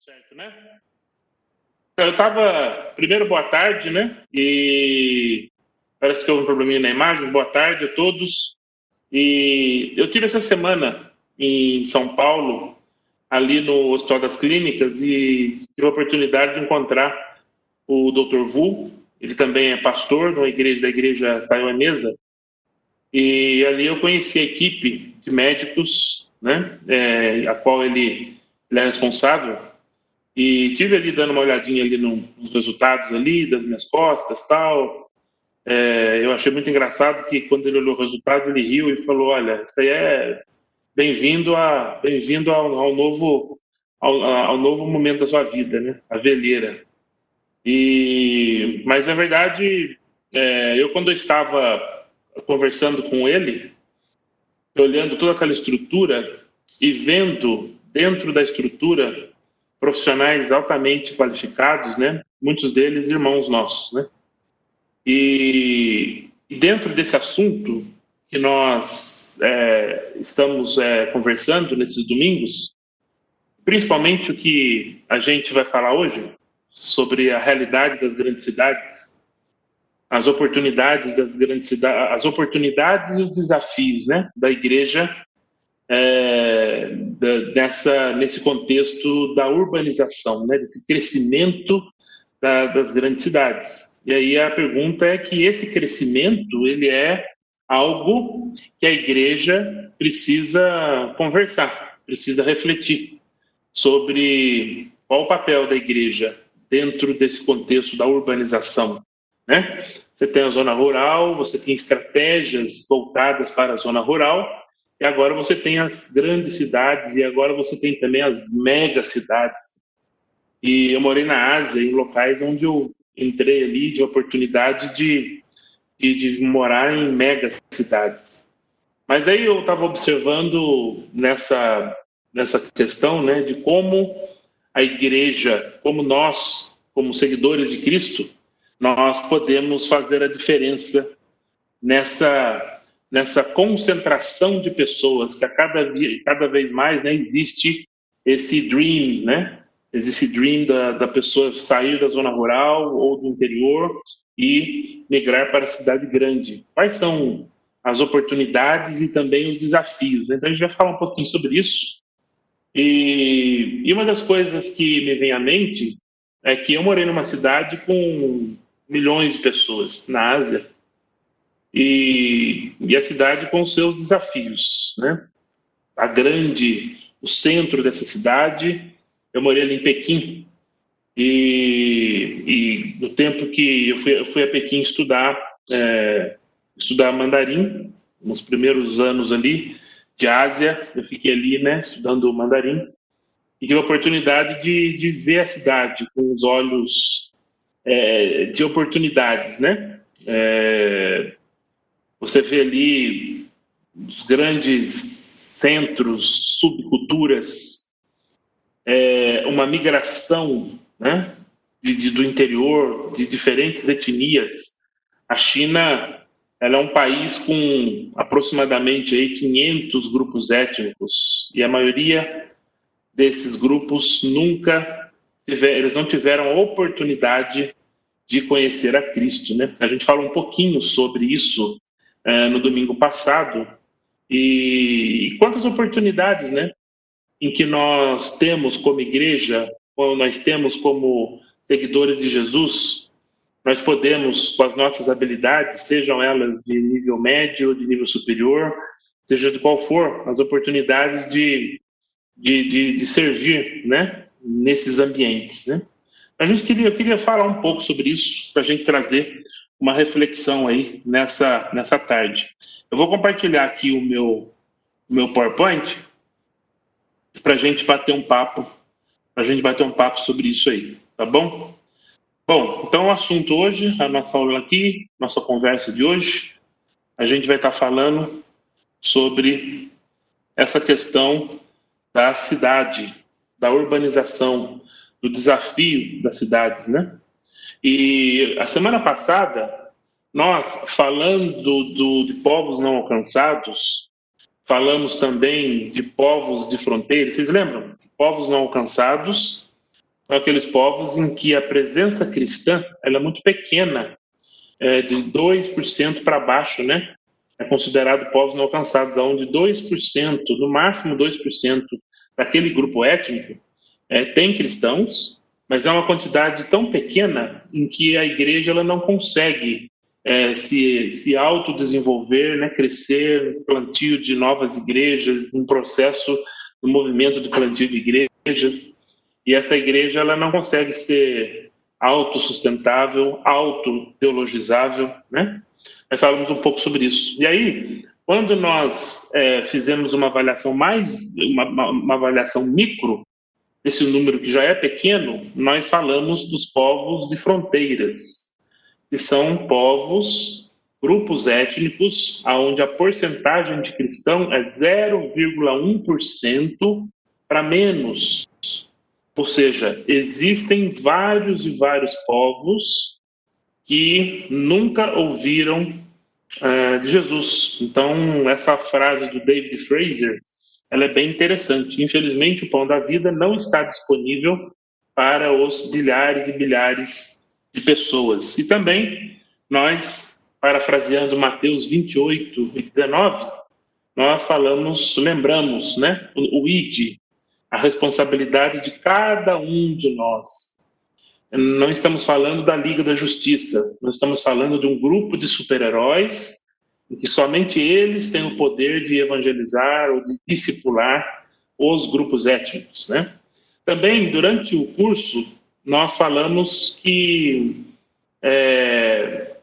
Certo, né? Eu estava. Primeiro, boa tarde, né? E parece que houve um probleminha na imagem. Boa tarde a todos. E eu tive essa semana em São Paulo, ali no Hospital das Clínicas, e tive a oportunidade de encontrar o Dr. Vu. Ele também é pastor da igreja, da igreja taiwanesa. E ali eu conheci a equipe de médicos, né? É, a qual ele, ele é responsável e tive ali dando uma olhadinha ali no, nos resultados ali das minhas costas tal. É, eu achei muito engraçado que quando ele olhou o resultado ele riu e falou: olha, isso aí é bem-vindo a bem-vindo ao, ao, novo ao, ao, novo momento da sua vida, né? A veleira. E mas na verdade é, eu quando eu estava conversando com ele, olhando toda aquela estrutura e vendo dentro da estrutura profissionais altamente qualificados, né? Muitos deles irmãos nossos, né? E, dentro desse assunto que nós é, estamos é, conversando nesses domingos, principalmente o que a gente vai falar hoje sobre a realidade das grandes cidades, as oportunidades das grandes cidades, as oportunidades e os desafios, né, da igreja é, dessa, nesse contexto da urbanização, né, desse crescimento da, das grandes cidades. E aí a pergunta é que esse crescimento ele é algo que a igreja precisa conversar, precisa refletir sobre qual o papel da igreja dentro desse contexto da urbanização, né? Você tem a zona rural, você tem estratégias voltadas para a zona rural, e agora você tem as grandes cidades e agora você tem também as mega cidades. E eu morei na Ásia, em locais onde eu entrei ali de oportunidade de, de, de morar em mega cidades. Mas aí eu estava observando nessa, nessa questão né, de como a igreja, como nós, como seguidores de Cristo, nós podemos fazer a diferença nessa nessa concentração de pessoas que a cada, cada vez mais né, existe esse dream, né? Existe dream da, da pessoa sair da zona rural ou do interior e migrar para a cidade grande. Quais são as oportunidades e também os desafios? Então a gente vai falar um pouquinho sobre isso. E, e uma das coisas que me vem à mente é que eu morei numa cidade com milhões de pessoas na Ásia e, e a cidade com seus desafios, né? A grande, o centro dessa cidade, eu morei ali em Pequim e, e no tempo que eu fui, eu fui a Pequim estudar é, estudar mandarim nos primeiros anos ali de Ásia, eu fiquei ali, né, estudando mandarim e tive a oportunidade de, de ver a cidade com os olhos é, de oportunidades, né? É, você vê ali os grandes centros, subculturas, é, uma migração né, de, de, do interior, de diferentes etnias. A China ela é um país com aproximadamente aí 500 grupos étnicos e a maioria desses grupos nunca tiver, eles não tiveram a oportunidade de conhecer a Cristo, né? A gente fala um pouquinho sobre isso é, no domingo passado. E, e, quantas oportunidades, né? Em que nós temos como igreja, ou nós temos como seguidores de Jesus, nós podemos, com as nossas habilidades, sejam elas de nível médio, de nível superior, seja de qual for, as oportunidades de, de, de, de servir, né? Nesses ambientes, né? A gente queria, eu queria falar um pouco sobre isso, para a gente trazer uma reflexão aí nessa, nessa tarde. Eu vou compartilhar aqui o meu, o meu PowerPoint para a gente bater um papo, para a gente bater um papo sobre isso aí, tá bom? Bom, então o assunto hoje, a nossa aula aqui, nossa conversa de hoje, a gente vai estar falando sobre essa questão da cidade, da urbanização, do desafio das cidades, né? E a semana passada, nós, falando do, de povos não alcançados, falamos também de povos de fronteira. Vocês lembram? Povos não alcançados são aqueles povos em que a presença cristã ela é muito pequena, é, de 2% para baixo, né? É considerado povos não alcançados, onde 2%, no máximo 2% daquele grupo étnico é, tem cristãos, mas é uma quantidade tão pequena em que a igreja ela não consegue é, se, se autodesenvolver, né, crescer, plantio de novas igrejas, um processo do movimento de plantio de igrejas e essa igreja ela não consegue ser autossustentável, autoteologizável, né? Nós falamos um pouco sobre isso. E aí, quando nós é, fizemos uma avaliação mais, uma, uma, uma avaliação micro desse número que já é pequeno, nós falamos dos povos de fronteiras, que são povos, grupos étnicos, onde a porcentagem de cristão é 0,1% para menos ou seja, existem vários e vários povos que nunca ouviram uh, de Jesus. Então, essa frase do David Fraser, ela é bem interessante. Infelizmente, o pão da vida não está disponível para os bilhares e bilhares de pessoas. E também, nós, parafraseando Mateus 28 e 19, nós falamos, lembramos, né, o, o id, a responsabilidade de cada um de nós. Não estamos falando da Liga da Justiça, nós estamos falando de um grupo de super-heróis em que somente eles têm o poder de evangelizar ou de discipular os grupos étnicos, né? Também, durante o curso, nós falamos que é,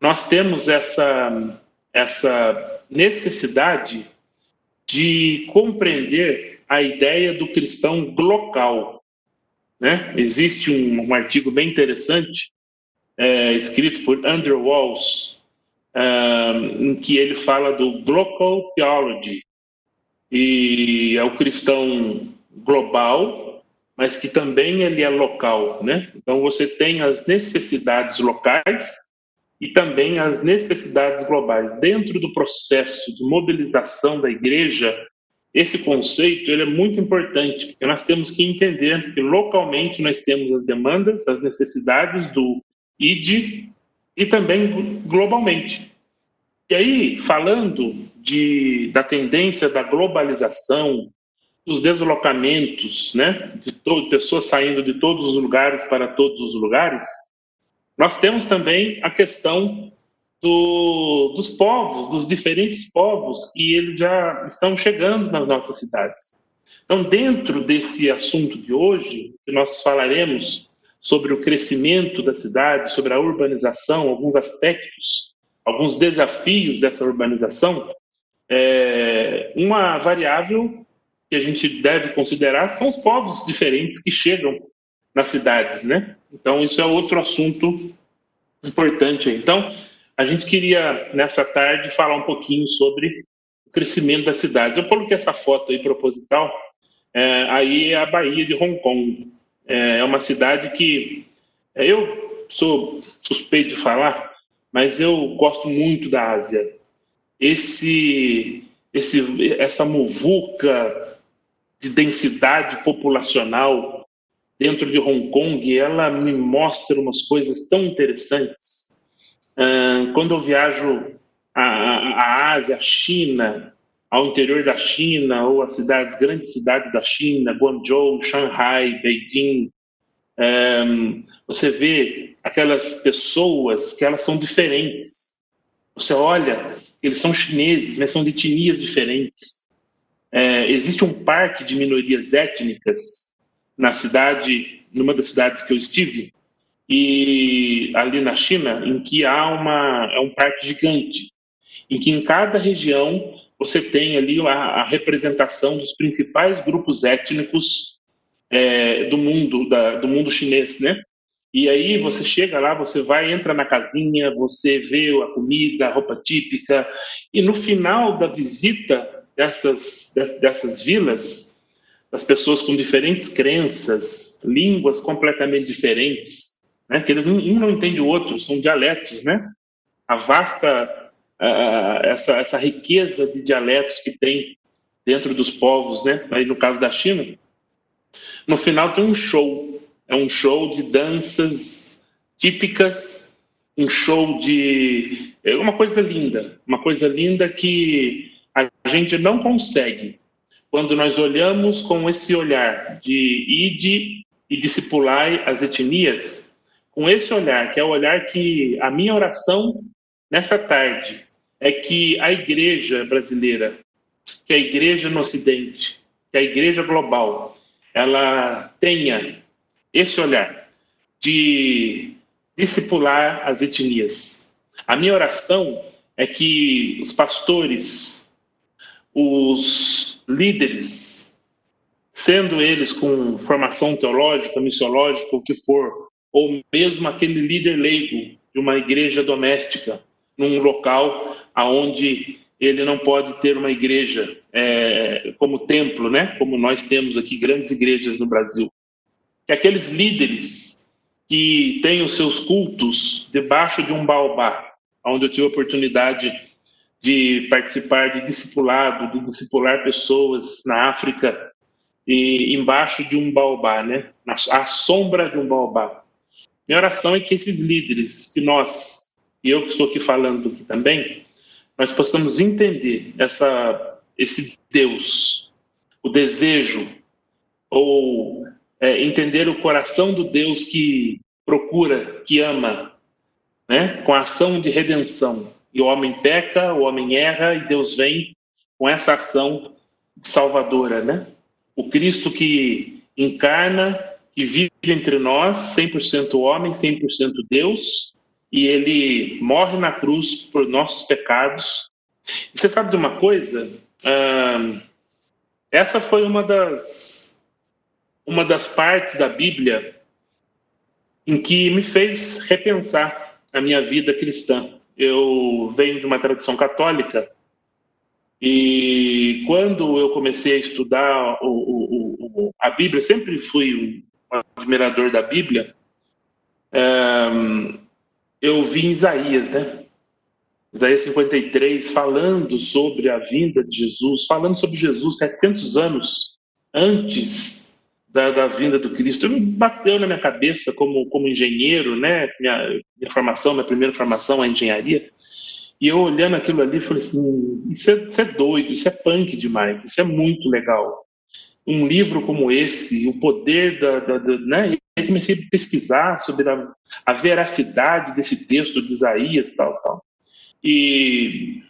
nós temos essa, essa necessidade de compreender a ideia do cristão local. Né? Existe um, um artigo bem interessante, é, escrito por Andrew Walls, em que ele fala do Global Theology, e é o cristão global, mas que também ele é local, né? Então você tem as necessidades locais e também as necessidades globais dentro do processo de mobilização da igreja esse conceito ele é muito importante, porque nós temos que entender que localmente nós temos as demandas, as necessidades do ID e também globalmente. E aí, falando de, da tendência da globalização, dos deslocamentos, né, de todo, pessoas saindo de todos os lugares para todos os lugares, nós temos também a questão do, dos povos, dos diferentes povos, e eles já estão chegando nas nossas cidades. Então, dentro desse assunto de hoje, que nós falaremos sobre o crescimento da cidade, sobre a urbanização, alguns aspectos, alguns desafios dessa urbanização, é, uma variável que a gente deve considerar são os povos diferentes que chegam nas cidades, né? Então, isso é outro assunto importante. Então, a gente queria, nessa tarde, falar um pouquinho sobre o crescimento das cidades. Eu coloquei essa foto aí proposital, é, aí é a Bahia de Hong Kong. É, é uma cidade que é, eu sou suspeito de falar, mas eu gosto muito da Ásia. Esse, esse, essa muvuca de densidade populacional dentro de Hong Kong, ela me mostra umas coisas tão interessantes quando eu viajo à, Ásia, à China, ao interior da China ou às cidades, grandes cidades da China, Guangzhou, Shanghai, Beijing, um, você vê aquelas pessoas que elas são diferentes. Você olha, eles são chineses, mas são de etnias diferentes. É, existe um parque de minorias étnicas na cidade, numa das cidades que eu estive, e ali na China, em que há uma, é um parque gigante, em que em cada região você tem ali a, a representação dos principais grupos étnicos é, do mundo, da, do mundo chinês, né? E aí você chega lá, você vai, entra na casinha, você vê a comida, a roupa típica, e no final da visita dessas, dessas vilas, das pessoas com diferentes crenças, línguas completamente diferentes, né? que eles, um não entende o outro, são dialetos, né? A vasta, essa, essa riqueza de dialetos que tem dentro dos povos, né? Aí no caso da China, no final tem um show. é um show de danças típicas, um show de. É uma coisa linda, uma coisa linda que a gente não consegue quando nós olhamos com esse olhar de ide e discipular as etnias, com esse olhar, que é o olhar que a minha oração nessa tarde é que a igreja brasileira, que a igreja no Ocidente, que a igreja global, ela tenha esse olhar de discipular as etnias. A minha oração é que os pastores, os líderes, sendo eles com formação teológica, missiológica, o que for, ou mesmo aquele líder leigo de uma igreja doméstica, num local aonde ele não pode ter uma igreja é, como templo, né? Como nós temos aqui grandes igrejas no Brasil. Que aqueles líderes que têm os seus cultos debaixo de um baobá, onde eu tive a oportunidade de participar de discipulado, de discipular pessoas na África e embaixo de um baobá, né? À sombra de um baobá. Minha oração é que esses líderes, que nós, e eu que estou aqui falando aqui também, nós possamos entender essa, esse Deus, o desejo, ou é, entender o coração do Deus que procura, que ama, né? com a ação de redenção. E o homem peca, o homem erra, e Deus vem com essa ação salvadora. Né? O Cristo que encarna, que vive entre nós, 100% homem, 100% Deus, e ele morre na cruz por nossos pecados. E você sabe de uma coisa? Ah, essa foi uma das uma das partes da Bíblia em que me fez repensar a minha vida cristã. Eu venho de uma tradição católica e quando eu comecei a estudar o, o, o, a Bíblia, sempre fui um admirador da Bíblia. Eu vi em Isaías, né? Isaías 53, falando sobre a vinda de Jesus, falando sobre Jesus 700 anos antes da, da vinda do Cristo. Bateu na minha cabeça como, como engenheiro, né? Minha, minha formação, minha primeira formação é engenharia. E eu olhando aquilo ali, falei assim: isso é, isso é doido, isso é punk demais, isso é muito legal. Um livro como esse, o poder da. da, da né? E comecei a pesquisar sobre a, a veracidade desse texto de Isaías, tal, tal. E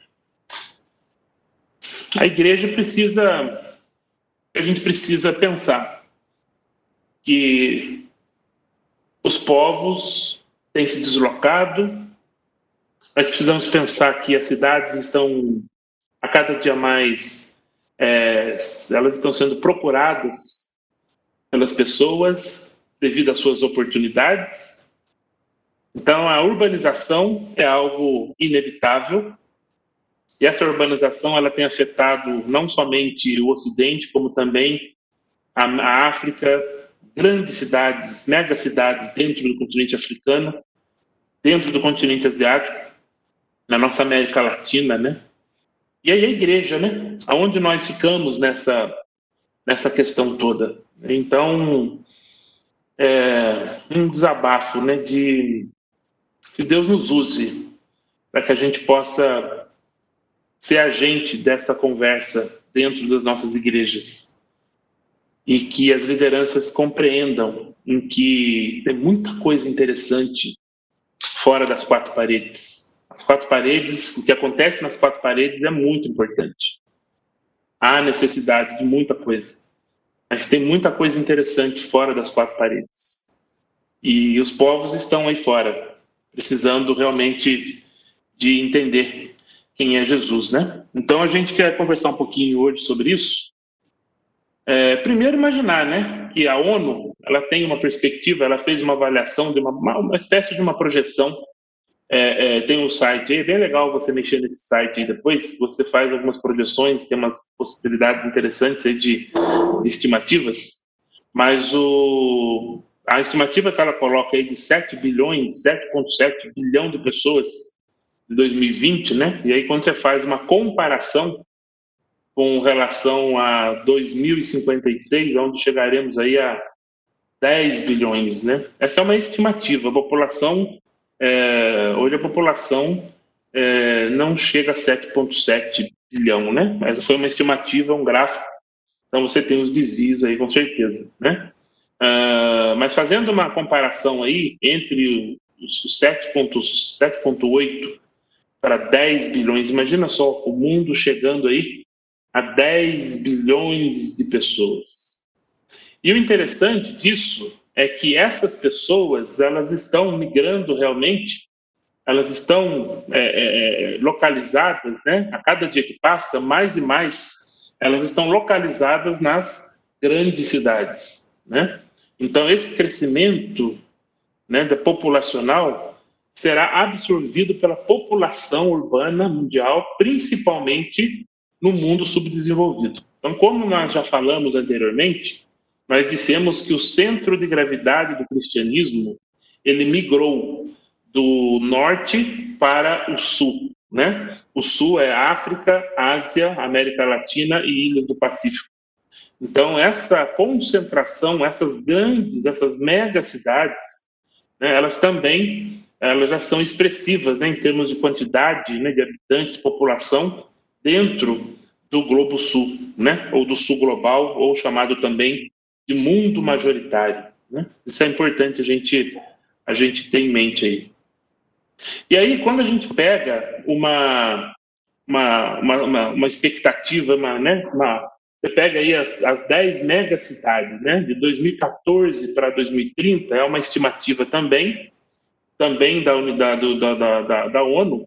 a igreja precisa, a gente precisa pensar que os povos têm se deslocado, nós precisamos pensar que as cidades estão a cada dia mais, é, elas estão sendo procuradas pelas pessoas devido às suas oportunidades, então, a urbanização é algo inevitável. E essa urbanização ela tem afetado não somente o Ocidente, como também a, a África, grandes cidades, megacidades dentro do continente africano, dentro do continente asiático, na nossa América Latina, né? E aí a igreja, né? Aonde nós ficamos nessa nessa questão toda. Então, é um desabafo, né? De que Deus nos use para que a gente possa ser agente dessa conversa dentro das nossas igrejas e que as lideranças compreendam em que tem muita coisa interessante fora das quatro paredes. As quatro paredes, o que acontece nas quatro paredes é muito importante. Há necessidade de muita coisa, mas tem muita coisa interessante fora das quatro paredes. E os povos estão aí fora precisando realmente de entender quem é Jesus, né? Então a gente quer conversar um pouquinho hoje sobre isso. É, primeiro imaginar, né, que a ONU ela tem uma perspectiva, ela fez uma avaliação de uma, uma espécie de uma projeção. É, é, tem um site, é bem legal você mexer nesse site aí depois. Você faz algumas projeções, tem umas possibilidades interessantes aí de, de estimativas. Mas o, a estimativa que ela coloca aí de 7 bilhões, 7,7 bilhão de pessoas de 2020, né? E aí quando você faz uma comparação com relação a 2056, onde chegaremos aí a 10 bilhões, né? Essa é uma estimativa. A população, é, hoje a população é, não chega a 7,7 bilhão, né? Essa foi uma estimativa, um gráfico. Então você tem os desvios aí, com certeza, né? Uh, mas fazendo uma comparação aí entre os 7,8 para 10 bilhões, imagina só o mundo chegando aí a 10 bilhões de pessoas. E o interessante disso é que essas pessoas elas estão migrando realmente, elas estão é, é, é, localizadas, né? A cada dia que passa, mais e mais, elas estão localizadas nas grandes cidades, né? Então esse crescimento, né, da populacional será absorvido pela população urbana mundial, principalmente no mundo subdesenvolvido. Então, como nós já falamos anteriormente, nós dissemos que o centro de gravidade do cristianismo ele migrou do norte para o sul, né? O sul é África, Ásia, América Latina e Ilhas do Pacífico. Então essa concentração, essas grandes, essas mega cidades, né, elas também elas já são expressivas, né, em termos de quantidade, né, de habitantes, população dentro do globo sul, né, ou do sul global, ou chamado também de mundo majoritário. Né? Isso é importante a gente, a gente ter em mente aí. E aí, quando a gente pega uma, uma, uma, uma expectativa, uma, né, uma, você pega aí as, as 10 megacidades, né, de 2014 para 2030, é uma estimativa também, também da, da, da, da, da ONU,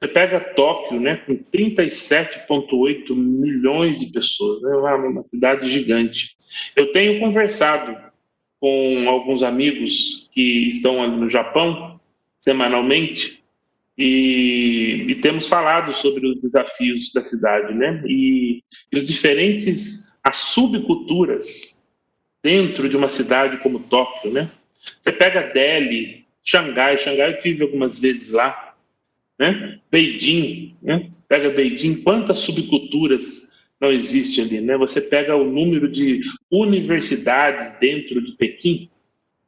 você pega Tóquio, né, com 37,8 milhões de pessoas, é né, uma, cidade gigante. Eu tenho conversado com alguns amigos que estão ali no Japão semanalmente e, e, temos falado sobre os desafios da cidade, né? E, e, os diferentes as subculturas dentro de uma cidade como Tóquio, né? Você pega Delhi, Xangai, Xangai eu tive algumas vezes lá né? Beijing, né? pega Beijing, quantas subculturas não existe ali, né? Você pega o número de universidades dentro de Pequim,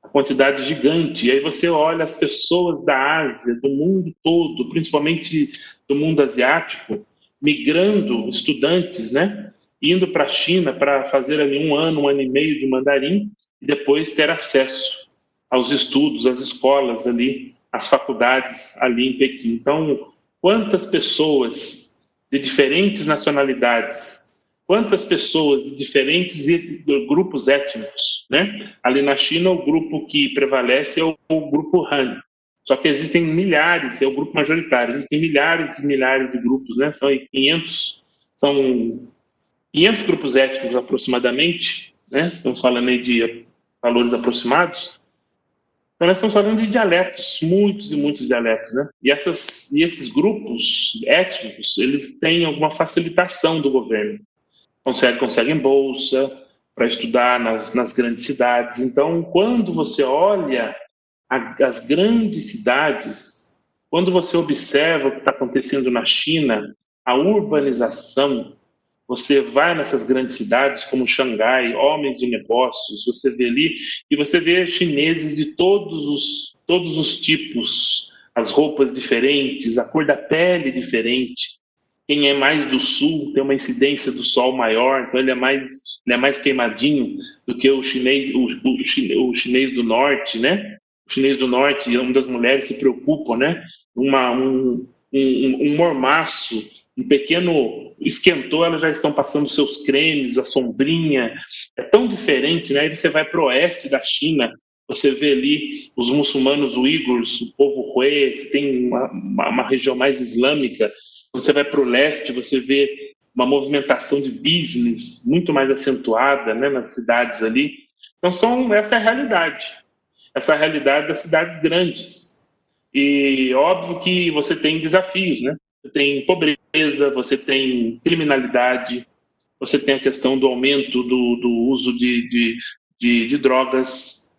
a quantidade gigante, e aí você olha as pessoas da Ásia, do mundo todo, principalmente do mundo asiático, migrando, estudantes, né? Indo para a China para fazer ali um ano, um ano e meio de mandarim, e depois ter acesso aos estudos, às escolas ali as faculdades ali em Pequim. Então, quantas pessoas de diferentes nacionalidades, quantas pessoas de diferentes grupos étnicos, né? Ali na China, o grupo que prevalece é o, grupo Han. Só que existem milhares, é o grupo majoritário, existem milhares e milhares de grupos, né? São 500, são 500 grupos étnicos aproximadamente, né? Estamos falando aí de valores aproximados. Então, nós estamos falando de dialetos, muitos e muitos dialetos, né? E, essas, e esses grupos étnicos, eles têm alguma facilitação do governo. Conseguem, conseguem bolsa para estudar nas, nas grandes cidades. Então, quando você olha a, as grandes cidades, quando você observa o que está acontecendo na China, a urbanização, você vai nessas grandes cidades como Xangai, homens de negócios, você vê ali e você vê chineses de todos os todos os tipos, as roupas diferentes, a cor da pele diferente. Quem é mais do sul tem uma incidência do sol maior, então ele é mais ele é mais queimadinho do que o chinês o, o, o chinês do norte, né? O chinês do norte, uma das mulheres se preocupam, né? Uma, um, um, um mormaço um pequeno esquentou, elas já estão passando seus cremes, a sombrinha. É tão diferente, né? Aí você vai para o oeste da China, você vê ali os muçulmanos uigurs, o povo Hui, tem uma, uma, uma região mais islâmica. Você vai para o leste, você vê uma movimentação de business muito mais acentuada né, nas cidades ali. Então, são, essa é a realidade. Essa é a realidade das cidades grandes. E óbvio que você tem desafios, né? Você tem pobreza, você tem criminalidade, você tem a questão do aumento do, do uso de, de, de, de drogas,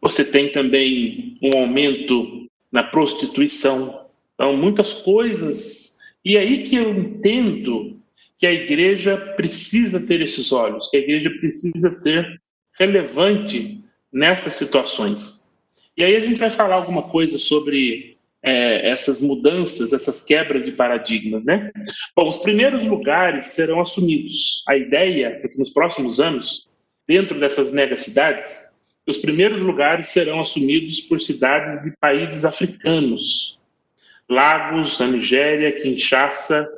você tem também um aumento na prostituição. Então, muitas coisas. E aí que eu entendo que a igreja precisa ter esses olhos, que a igreja precisa ser relevante nessas situações. E aí a gente vai falar alguma coisa sobre é, essas mudanças, essas quebras de paradigmas, né? Bom, os primeiros lugares serão assumidos. A ideia é que nos próximos anos, dentro dessas megacidades, os primeiros lugares serão assumidos por cidades de países africanos. Lagos, a Nigéria, Kinshasa,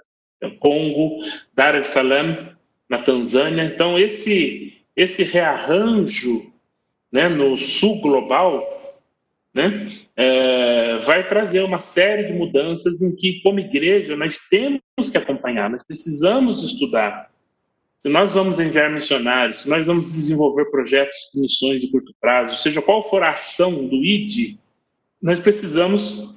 Congo, Dar es Salaam, na Tanzânia. Então, esse, esse rearranjo né, no sul global né, é, vai trazer uma série de mudanças em que, como igreja, nós temos que acompanhar, nós precisamos estudar. Se nós vamos enviar missionários, se nós vamos desenvolver projetos de missões de curto prazo, seja qual for a ação do ID, nós precisamos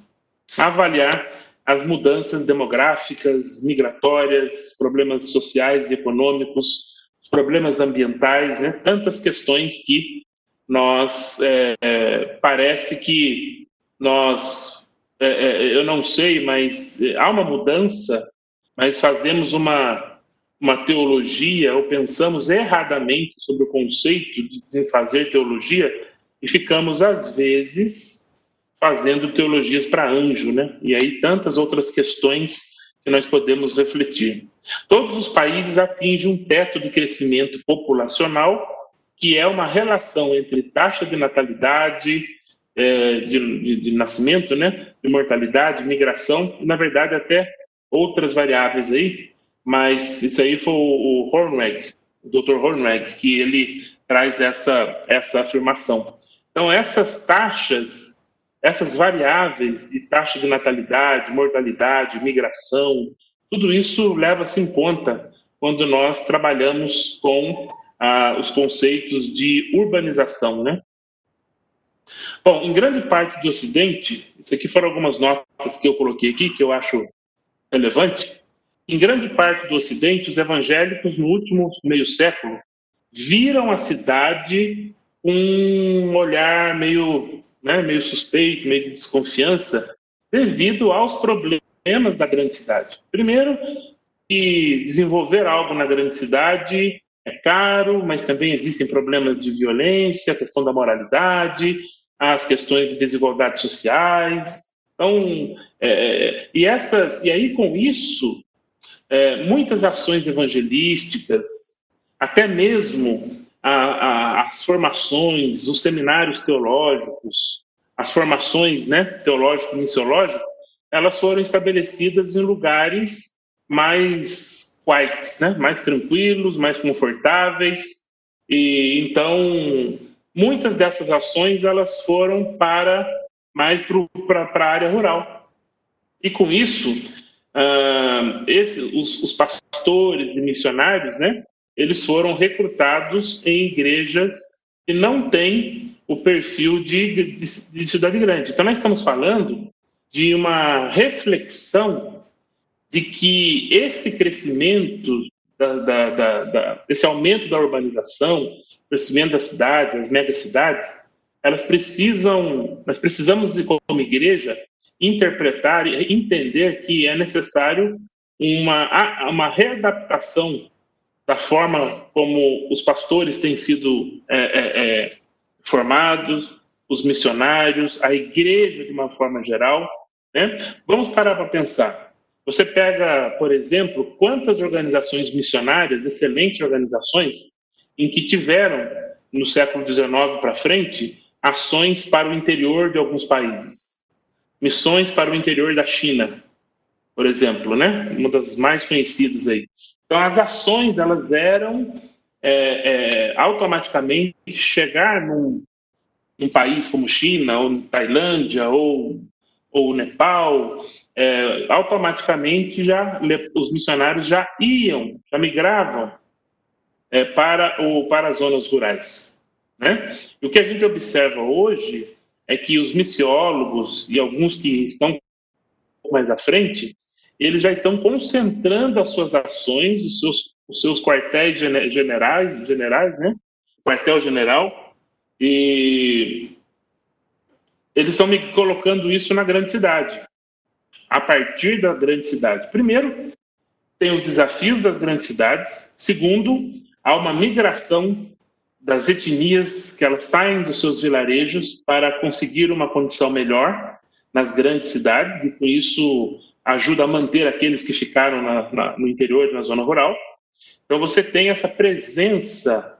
avaliar as mudanças demográficas, migratórias, problemas sociais e econômicos, os problemas ambientais, né? tantas questões que nós é, é, parece que nós é, é eu não sei, mas é, há uma mudança, mas fazemos uma uma teologia ou pensamos erradamente sobre o conceito de fazer teologia e ficamos às vezes fazendo teologias para anjo, né? E aí tantas outras questões que nós podemos refletir. Todos os países atingem um teto de crescimento populacional, que é uma relação entre taxa de natalidade, é, de, de, de, nascimento, né? De mortalidade, migração, e na verdade até outras variáveis aí, mas isso aí foi o, o Hornweg, o Dr. Hornweg, que ele traz essa, essa afirmação. Então, essas taxas essas variáveis de taxa de natalidade, mortalidade, migração, tudo isso leva-se em conta quando nós trabalhamos com ah, os conceitos de urbanização, né? Bom, em grande parte do Ocidente, isso aqui foram algumas notas que eu coloquei aqui que eu acho relevante. Em grande parte do Ocidente, os evangélicos no último meio século viram a cidade com um olhar meio né, meio suspeito, meio de desconfiança, devido aos problemas da grande cidade. Primeiro, que desenvolver algo na grande cidade é caro, mas também existem problemas de violência, a questão da moralidade, as questões de desigualdades sociais. Então, é, e essas, e aí com isso, é, muitas ações evangelísticas, até mesmo a, a, as formações, os seminários teológicos, as formações né, teológico-missiológico, elas foram estabelecidas em lugares mais quiets, né, mais tranquilos, mais confortáveis. E então muitas dessas ações elas foram para mais para a área rural. E com isso, uh, esse, os, os, pastores e missionários, né, eles foram recrutados em igrejas que não têm o perfil de, de, de cidade grande. Então, nós estamos falando de uma reflexão de que esse crescimento, da, da, da, da, esse aumento da urbanização, crescimento das cidades, das megacidades, elas precisam, nós precisamos, como igreja, interpretar e entender que é necessário uma, uma readaptação da forma como os pastores têm sido é, é, é, formados, os missionários, a igreja de uma forma geral. Né? Vamos parar para pensar. Você pega, por exemplo, quantas organizações missionárias, excelentes organizações, em que tiveram, no século XIX para frente, ações para o interior de alguns países. Missões para o interior da China, por exemplo, né? Uma das mais conhecidas aí. Então, as ações elas eram é, é, automaticamente chegar num, num, país como China, ou Tailândia, ou, ou Nepal, é, automaticamente já os missionários já iam, já migravam é, para, o, para as zonas rurais. Né? E o que a gente observa hoje é que os missiólogos e alguns que estão mais à frente, eles já estão concentrando as suas ações, os seus, os seus quartéis generais, generais, né? Quartel-general, e eles estão me colocando isso na grande cidade, a partir da grande cidade. Primeiro, tem os desafios das grandes cidades. Segundo, há uma migração das etnias que elas saem dos seus vilarejos para conseguir uma condição melhor nas grandes cidades e com isso ajuda a manter aqueles que ficaram na, na, no interior, na zona rural. Então você tem essa presença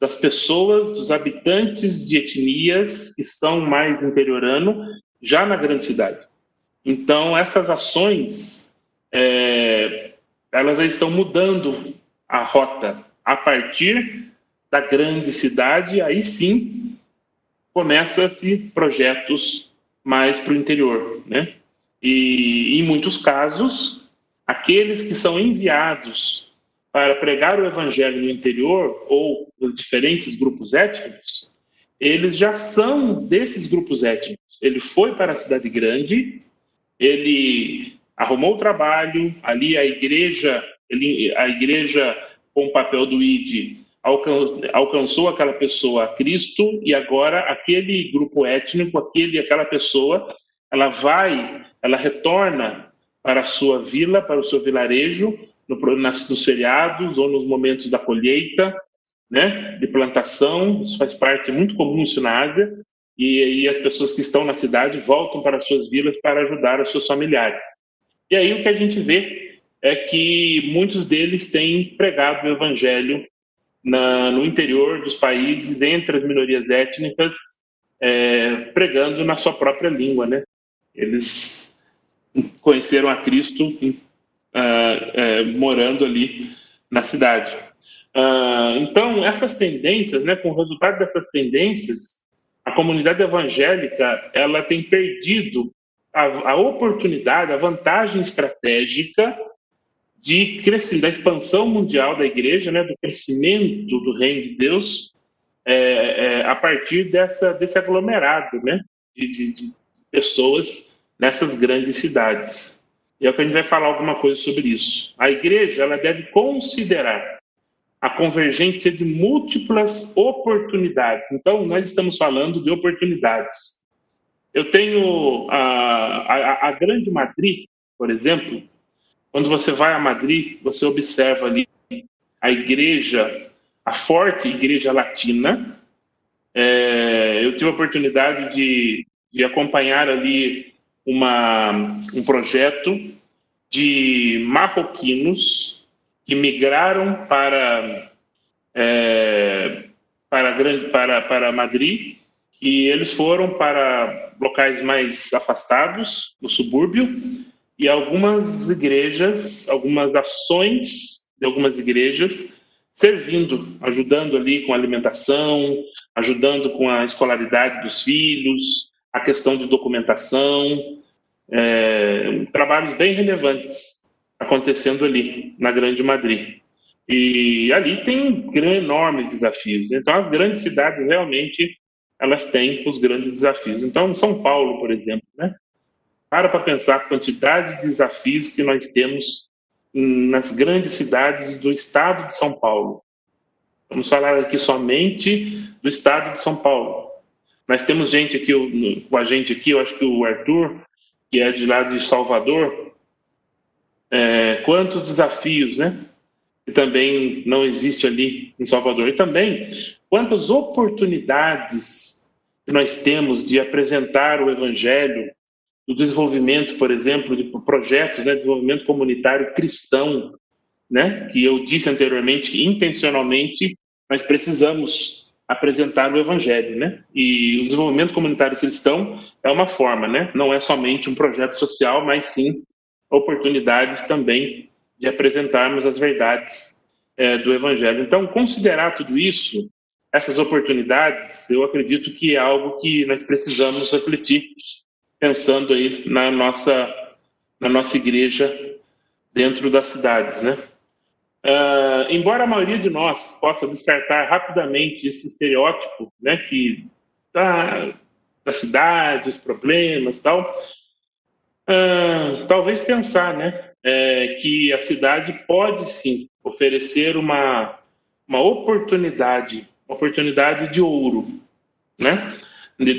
das pessoas, dos habitantes de etnias que são mais interiorano, já na grande cidade. Então essas ações, é, elas estão mudando a rota a partir da grande cidade, aí sim começa-se projetos mais para o interior, né? E em muitos casos, aqueles que são enviados para pregar o evangelho no interior ou os diferentes grupos étnicos, eles já são desses grupos étnicos. Ele foi para a cidade grande, ele arrumou o trabalho, ali a igreja, ele, a igreja com o papel do ID alcançou aquela pessoa a Cristo e agora aquele grupo étnico, aquele aquela pessoa, ela vai, ela retorna para a sua vila, para o seu vilarejo, no, nos feriados ou nos momentos da colheita, né, de plantação, isso faz parte muito comum isso na Ásia, e aí as pessoas que estão na cidade voltam para as suas vilas para ajudar os seus familiares. E aí o que a gente vê é que muitos deles têm pregado o evangelho na, no interior dos países, entre as minorias étnicas, é, pregando na sua própria língua, né? Eles conheceram a Cristo uh, uh, morando ali na cidade. Uh, então, essas tendências, né, com o resultado dessas tendências, a comunidade evangélica ela tem perdido a, a oportunidade, a vantagem estratégica de crescimento, da expansão mundial da igreja, né, do crescimento do reino de Deus é, é, a partir dessa, desse aglomerado né, de, de, de, pessoas nessas grandes cidades. E é o que a gente vai falar alguma coisa sobre isso. A igreja ela deve considerar a convergência de múltiplas oportunidades. Então, nós estamos falando de oportunidades. Eu tenho a, a, a Grande Madrid, por exemplo, quando você vai a Madrid, você observa ali a igreja, a forte igreja latina. É, eu tive a oportunidade de, de acompanhar ali uma, um projeto de marroquinos que migraram para, é, para, para, para Madrid e eles foram para locais mais afastados, no subúrbio, e algumas igrejas, algumas ações de algumas igrejas servindo, ajudando ali com a alimentação, ajudando com a escolaridade dos filhos, a questão de documentação, é, trabalhos bem relevantes acontecendo ali na Grande Madrid. E ali tem enormes desafios. Então, as grandes cidades realmente elas têm os grandes desafios. Então, São Paulo, por exemplo, né? Para para pensar a quantidade de desafios que nós temos nas grandes cidades do estado de São Paulo. Vamos falar aqui somente do estado de São Paulo. Nós temos gente aqui, com a gente aqui, eu acho que o Arthur, que é de lá de Salvador, é, quantos desafios, né? Que também não existe ali em Salvador. E também quantas oportunidades que nós temos de apresentar o Evangelho do desenvolvimento, por exemplo, de projetos, né, desenvolvimento comunitário cristão, né, que eu disse anteriormente, intencionalmente, nós precisamos apresentar o evangelho, né? E o desenvolvimento comunitário cristão é uma forma, né? Não é somente um projeto social, mas sim oportunidades também de apresentarmos as verdades é, do evangelho. Então, considerar tudo isso, essas oportunidades, eu acredito que é algo que nós precisamos refletir pensando aí na nossa, na nossa igreja dentro das cidades, né? Uh, embora a maioria de nós possa descartar rapidamente esse estereótipo, né, que da, da cidade, os problemas, tal, uh, talvez pensar, né, é, que a cidade pode sim oferecer uma uma oportunidade, uma oportunidade de ouro, né,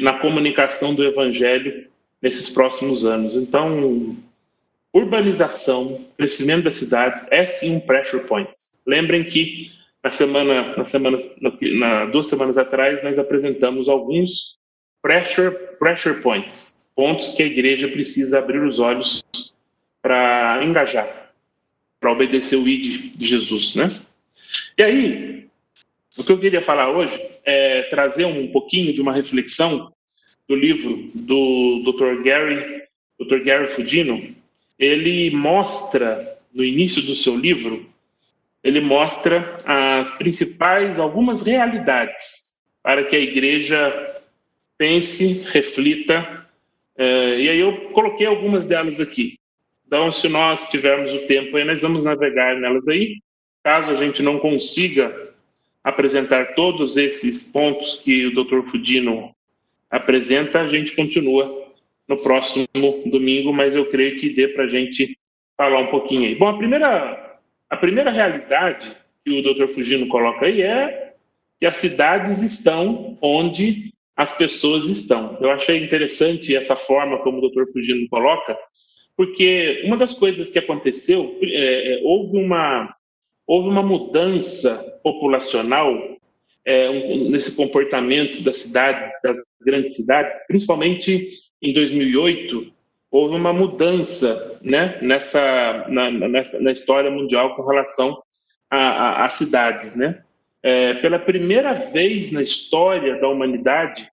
na comunicação do evangelho nesses próximos anos. Então, urbanização, crescimento das cidades é sim um pressure point. Lembrem que Na semana, na semana, na, duas semanas atrás, nós apresentamos alguns pressure, pressure points, pontos que a igreja precisa abrir os olhos para engajar, para obedecer o ID de Jesus, né? E aí, o que eu queria falar hoje é trazer um pouquinho de uma reflexão do livro do Dr. Gary, Dr. Gary Fudino. Ele mostra no início do seu livro, ele mostra as principais algumas realidades para que a igreja pense, reflita. É, e aí eu coloquei algumas delas aqui. Então, se nós tivermos o tempo aí, nós vamos navegar nelas aí. Caso a gente não consiga apresentar todos esses pontos que o Dr. Fudino apresenta, a gente continua no próximo domingo, mas eu creio que dê para a gente falar um pouquinho aí. Bom, a primeira, a primeira realidade que o Dr. Fugino coloca aí é que as cidades estão onde as pessoas estão. Eu achei interessante essa forma como o Dr. Fugino coloca, porque uma das coisas que aconteceu, é, é, houve, uma, houve uma mudança populacional é, um, nesse comportamento das cidades, das grandes cidades, principalmente em 2008, houve uma mudança né, nessa, na, nessa, na história mundial com relação às cidades. Né? É, pela primeira vez na história da humanidade,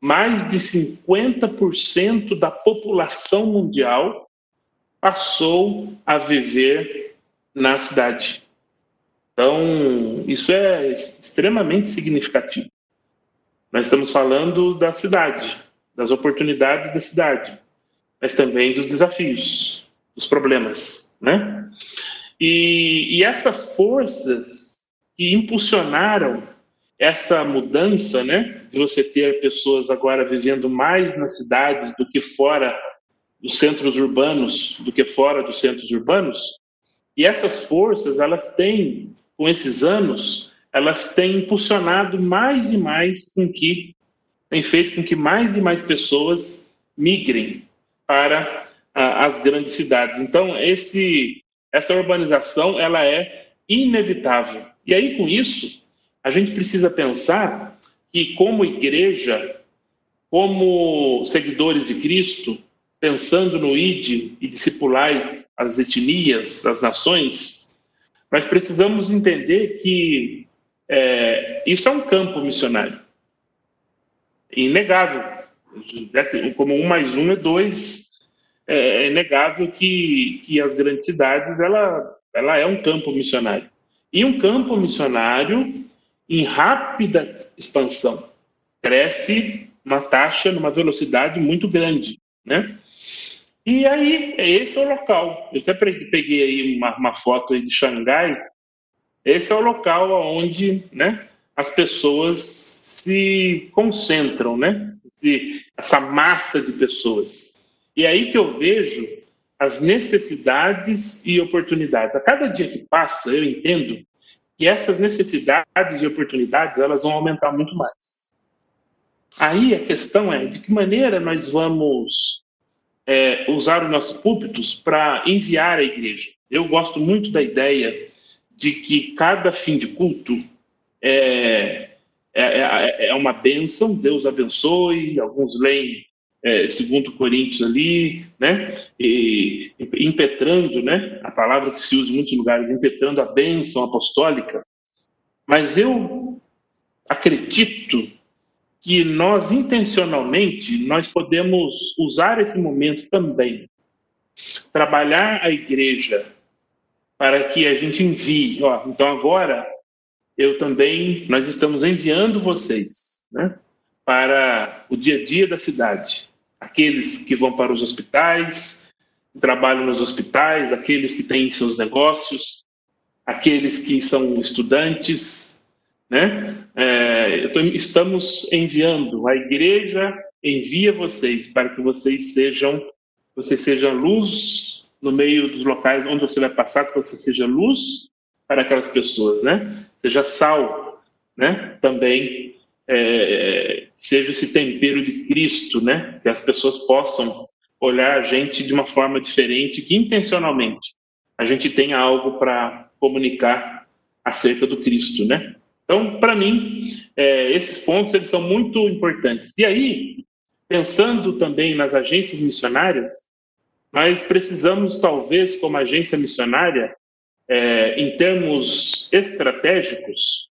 mais de 50% da população mundial passou a viver na cidade. Então, isso é extremamente significativo. Nós estamos falando da cidade, das oportunidades da cidade mas também dos desafios, dos problemas, né? E, e essas forças que impulsionaram essa mudança, né, de você ter pessoas agora vivendo mais nas cidades do que fora dos centros urbanos, do que fora dos centros urbanos, e essas forças, elas têm, com esses anos, elas têm impulsionado mais e mais com que, tem feito com que mais e mais pessoas migrem para as grandes cidades. Então, esse, essa urbanização ela é inevitável. E aí, com isso, a gente precisa pensar que, como igreja, como seguidores de Cristo, pensando no ID e discipular as etnias, as nações, nós precisamos entender que é, isso é um campo missionário. Inegável. Como um mais um é dois, é, é inegável que, que as grandes cidades ela, ela é um campo missionário. E um campo missionário em rápida expansão. Cresce uma taxa, numa velocidade muito grande, né? E aí, esse é o local. Eu até peguei aí uma, uma foto aí de Xangai. Esse é o local onde né, as pessoas se concentram, né? esse, essa massa de pessoas. E aí que eu vejo as necessidades e oportunidades. A cada dia que passa, eu entendo que essas necessidades e oportunidades elas vão aumentar muito mais. Aí a questão é de que maneira nós vamos é, usar os nossos púlpitos para enviar a igreja. Eu gosto muito da ideia de que cada fim de culto é, é, é, é uma bênção, Deus abençoe, alguns leem é, segundo Coríntios ali, né, e, impetrando, né, a palavra que se usa em muitos lugares, impetrando a bênção apostólica, mas eu acredito que nós intencionalmente nós podemos usar esse momento também trabalhar a igreja para que a gente envie, ó, então agora eu também, nós estamos enviando vocês né, para o dia a dia da cidade. Aqueles que vão para os hospitais, trabalham nos hospitais, aqueles que têm seus negócios, aqueles que são estudantes, né? É, estamos enviando, a igreja envia vocês para que vocês sejam, vocês sejam luz no meio dos locais onde você vai passar, que você seja luz para aquelas pessoas, né? Seja sal, né? Também é, seja esse tempero de Cristo, né? Que as pessoas possam olhar a gente de uma forma diferente, que intencionalmente a gente tenha algo para comunicar acerca do Cristo, né? Então, para mim, é, esses pontos eles são muito importantes. E aí, pensando também nas agências missionárias, nós precisamos, talvez, como agência missionária, é, em termos estratégicos,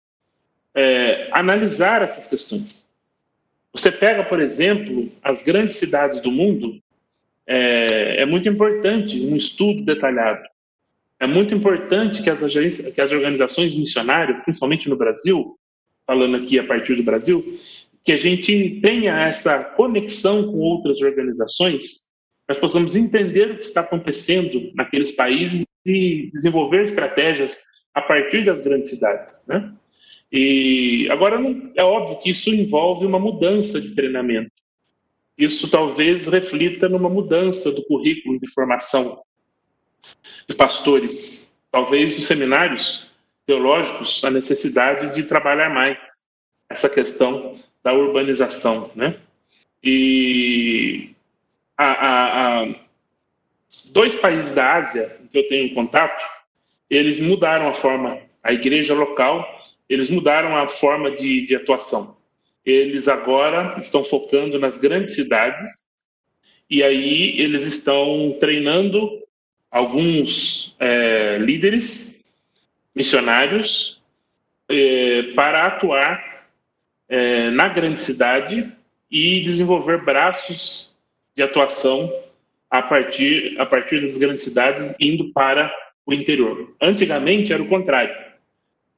é, analisar essas questões. Você pega, por exemplo, as grandes cidades do mundo, é, é muito importante um estudo detalhado. É muito importante que as, agências, que as organizações missionárias, principalmente no Brasil, falando aqui a partir do Brasil, que a gente tenha essa conexão com outras organizações, nós possamos entender o que está acontecendo naqueles países e desenvolver estratégias a partir das grandes cidades, né? E agora é óbvio que isso envolve uma mudança de treinamento. Isso talvez reflita numa mudança do currículo de formação de pastores, talvez nos seminários teológicos, a necessidade de trabalhar mais essa questão da urbanização, né? E a, a, a dois países da Ásia que eu tenho contato, eles mudaram a forma, a igreja local, eles mudaram a forma de, de atuação. Eles agora estão focando nas grandes cidades e aí eles estão treinando alguns é, líderes missionários é, para atuar é, na grande cidade e desenvolver braços de atuação a partir, a partir das grandes cidades, indo para o interior. Antigamente era o contrário.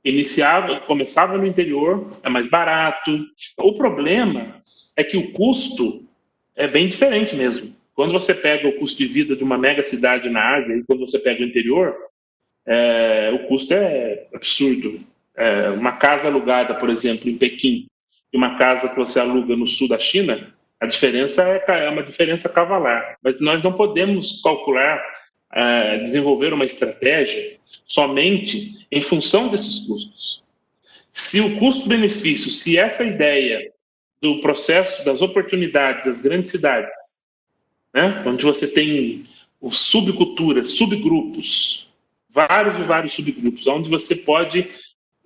Iniciava, começava no interior, é mais barato. O problema é que o custo é bem diferente mesmo. Quando você pega o custo de vida de uma mega cidade na Ásia e quando você pega o interior, é, o custo é absurdo. É, uma casa alugada, por exemplo, em Pequim, e uma casa que você aluga no sul da China, a diferença é, é uma diferença cavalar. Mas nós não podemos calcular, é, desenvolver uma estratégia somente em função desses custos. Se o custo-benefício, se essa ideia do processo das oportunidades das grandes cidades né? onde você tem subculturas, subgrupos, vários e vários subgrupos, onde você pode,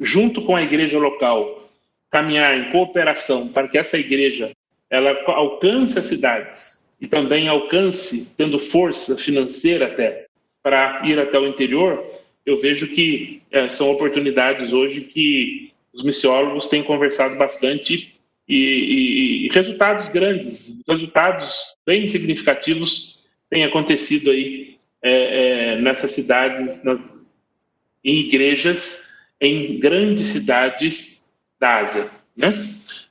junto com a igreja local, caminhar em cooperação para que essa igreja ela alcance as cidades e também alcance, tendo força financeira até, para ir até o interior, eu vejo que é, são oportunidades hoje que os missiólogos têm conversado bastante e, e, resultados grandes, resultados bem significativos têm acontecido aí é, é, nessas cidades, nas, em igrejas, em grandes cidades da Ásia. Né?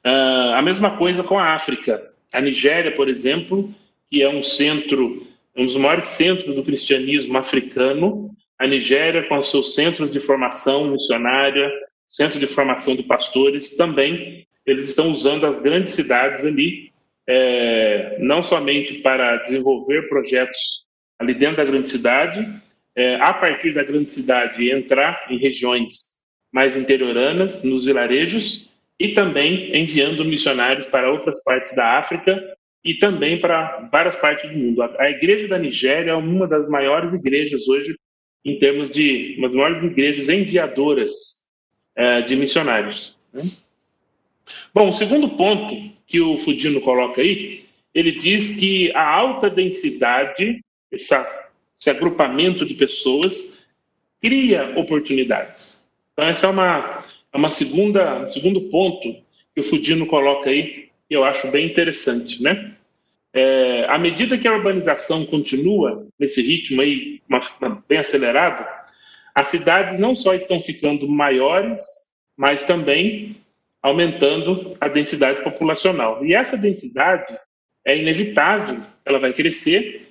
Uh, a mesma coisa com a África. A Nigéria, por exemplo, que é um centro, um dos maiores centros do cristianismo africano, a Nigéria, com seus centros de formação missionária, centro de formação de pastores, também eles estão usando as grandes cidades ali, é, não somente para desenvolver projetos ali dentro da grande cidade, é, a partir da grande cidade entrar em regiões mais interioranas, nos vilarejos, e também enviando missionários para outras partes da África e também para várias partes do mundo. A, igreja da Nigéria é uma das maiores igrejas hoje em termos de uma das maiores igrejas enviadoras é, de missionários. Né? Bom, o segundo ponto que o Fudino coloca aí, ele diz que a alta densidade, essa, esse agrupamento de pessoas, cria oportunidades. Então, essa é uma, é uma segunda, um segundo ponto que o Fudino coloca aí, que eu acho bem interessante, né? É, à medida que a urbanização continua nesse ritmo aí, uma, uma, bem acelerado, as cidades não só estão ficando maiores, mas também aumentando a densidade populacional. E essa densidade é inevitável, ela vai crescer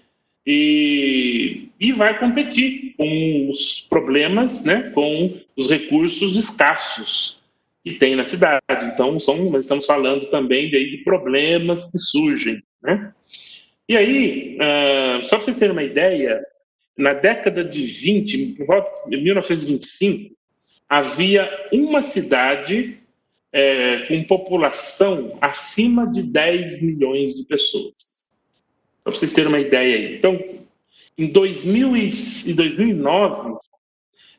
e, e vai competir com os problemas, né, com os recursos escassos que tem na cidade. Então, são, nós estamos falando também de, de problemas que surgem. Né? E aí, uh, só para vocês terem uma ideia, na década de 20, por volta de 1925, havia uma cidade é, com população acima de 10 milhões de pessoas. Para vocês terem uma ideia aí. Então, em 2000 e 2009,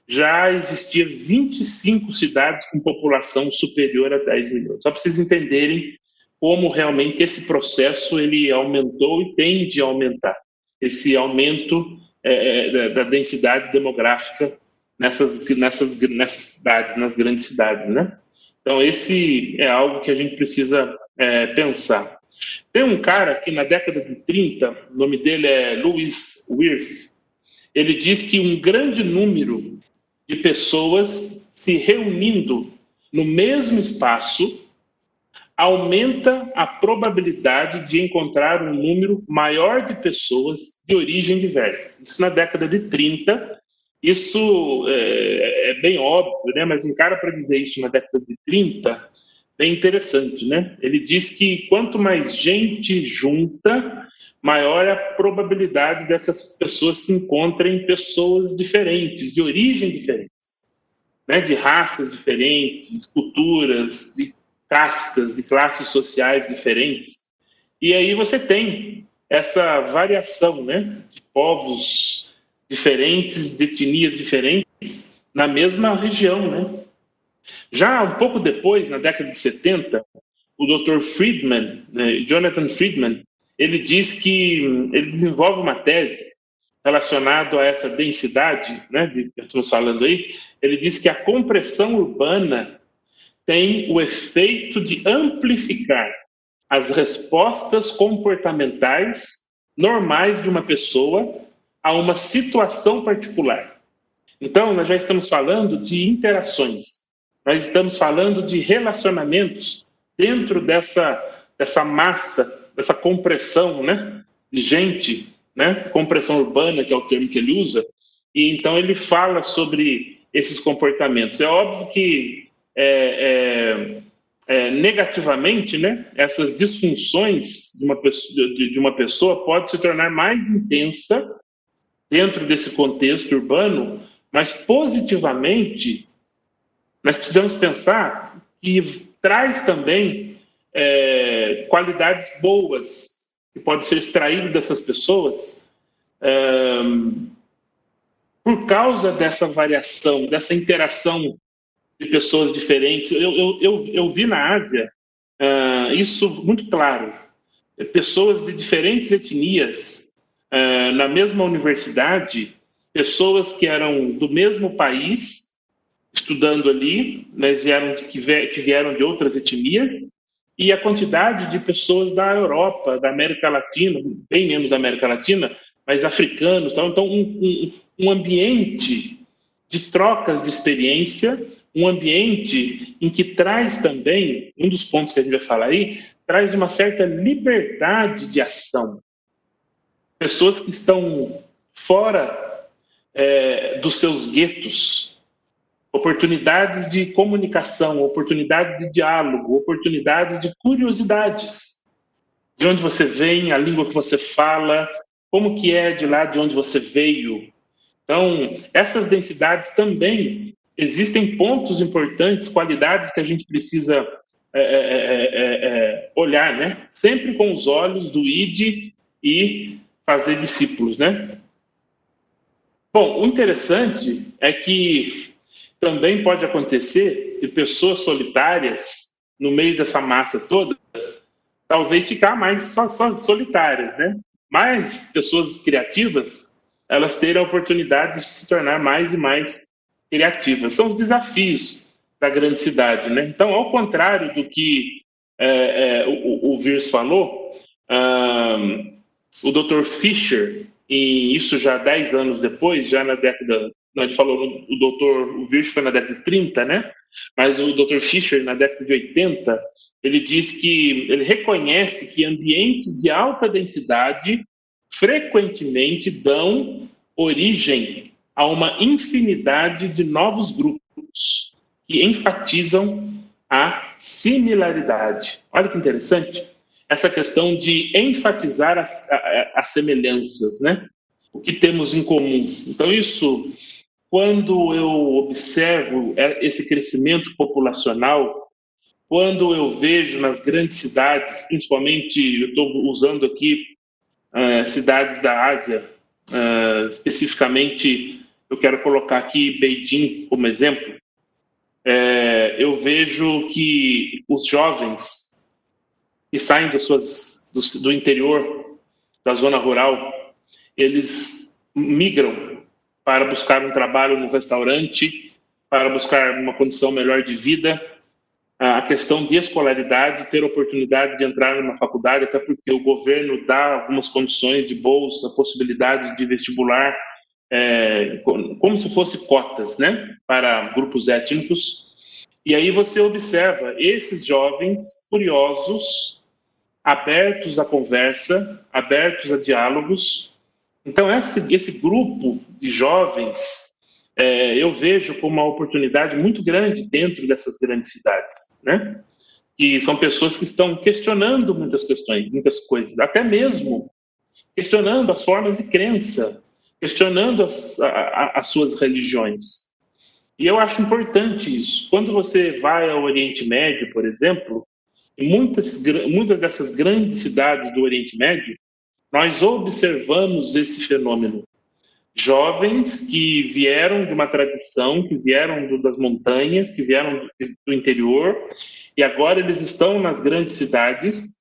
já existia 25 cidades com população superior a 10 milhões. Só para vocês entenderem como realmente esse processo ele aumentou e tende a aumentar. Esse aumento é, é da, da, densidade demográfica nessas, nessas, nessas cidades, nas grandes cidades, né? Então, esse é algo que a gente precisa é, pensar. Tem um cara que na década de 30, o nome dele é Louis Wirth, ele diz que um grande número de pessoas se reunindo no mesmo espaço aumenta a probabilidade de encontrar um número maior de pessoas de origem diversa. Isso na década de 30. Isso é, é bem óbvio, né? mas um cara para dizer isso na década de 30 é interessante. Né? Ele diz que quanto mais gente junta, maior é a probabilidade de que essas pessoas se encontrem pessoas diferentes, de origem diferente, né? de raças diferentes, de culturas, de castas, de classes sociais diferentes. E aí você tem essa variação né? de povos diferentes, de etnias diferentes, na mesma região. Né? Já um pouco depois, na década de 70, o Dr. Friedman, né, Jonathan Friedman, ele diz que ele desenvolve uma tese relacionada a essa densidade, né, de que estamos falando aí. Ele diz que a compressão urbana tem o efeito de amplificar as respostas comportamentais normais de uma pessoa a uma situação particular. Então, nós já estamos falando de interações, nós estamos falando de relacionamentos dentro dessa, dessa massa essa compressão, né, de gente, né, compressão urbana, que é o termo que ele usa, e então ele fala sobre esses comportamentos. É óbvio que é, é, é, negativamente, né, essas disfunções de uma, pessoa, de, de uma pessoa pode se tornar mais intensa dentro desse contexto urbano, mas positivamente nós precisamos pensar que traz também é, qualidades boas que podem ser extraídas dessas pessoas é, por causa dessa variação, dessa interação de pessoas diferentes. Eu, eu, eu, eu vi na Ásia é, isso muito claro. Pessoas de diferentes etnias é, na mesma universidade, pessoas que eram do mesmo país, estudando ali, mas vieram, que, vieram de outras etnias, e a quantidade de pessoas da Europa, da América Latina, bem menos da América Latina, mas africanos, então um, um, um ambiente de trocas de experiência, um ambiente em que traz também, um dos pontos que a gente vai falar aí, traz uma certa liberdade de ação. Pessoas que estão fora é, dos seus guetos, oportunidades de comunicação, oportunidades de diálogo, oportunidades de curiosidades. De onde você vem, a língua que você fala, como que é de lá de onde você veio. Então, essas densidades também existem pontos importantes, qualidades que a gente precisa é, é, é, é, é olhar, né? Sempre com os olhos do id e fazer discípulos, né? Bom, o interessante é que também pode acontecer de pessoas solitárias, no meio dessa massa toda, talvez ficar mais só, só solitárias, né? Mas pessoas criativas, elas terem a oportunidade de se tornar mais e mais criativas. São os desafios da grande cidade, né? Então, ao contrário do que é, é, o, o Virs falou, o Dr. Fischer, e isso já 10 anos depois, já na década a gente falou, o doutor, o Virch foi na década de 30, né? Mas o doutor Fischer, na década de 80, ele diz que, ele reconhece que ambientes de alta densidade frequentemente dão origem a uma infinidade de novos grupos que enfatizam a similaridade. Olha que interessante essa questão de enfatizar as, as semelhanças, né? O que temos em comum. Então, isso quando eu observo é, esse crescimento populacional, quando eu vejo nas grandes cidades, principalmente, eu estou usando aqui uh, cidades da Ásia, uh, especificamente eu quero colocar aqui Beijing como exemplo, é, eu vejo que os jovens que saem das suas, do, do interior, da zona rural, eles migram para buscar um trabalho no restaurante, para buscar uma condição melhor de vida, a questão de escolaridade, ter oportunidade de entrar numa faculdade, até porque o governo dá algumas condições de bolsa, possibilidades de vestibular, é, como se fosse cotas, né, para grupos étnicos. E aí você observa esses jovens curiosos, abertos à conversa, abertos a diálogos. Então esse, esse grupo de jovens é, eu vejo como uma oportunidade muito grande dentro dessas grandes cidades, né? Que são pessoas que estão questionando muitas questões, muitas coisas, até mesmo questionando as formas de crença, questionando as, a, as suas religiões. E eu acho importante isso. Quando você vai ao Oriente Médio, por exemplo, em muitas, muitas dessas grandes cidades do Oriente Médio, nós observamos esse fenômeno. Jovens que vieram de uma tradição, que vieram do, das montanhas, que vieram do, do interior, e agora eles estão nas grandes cidades,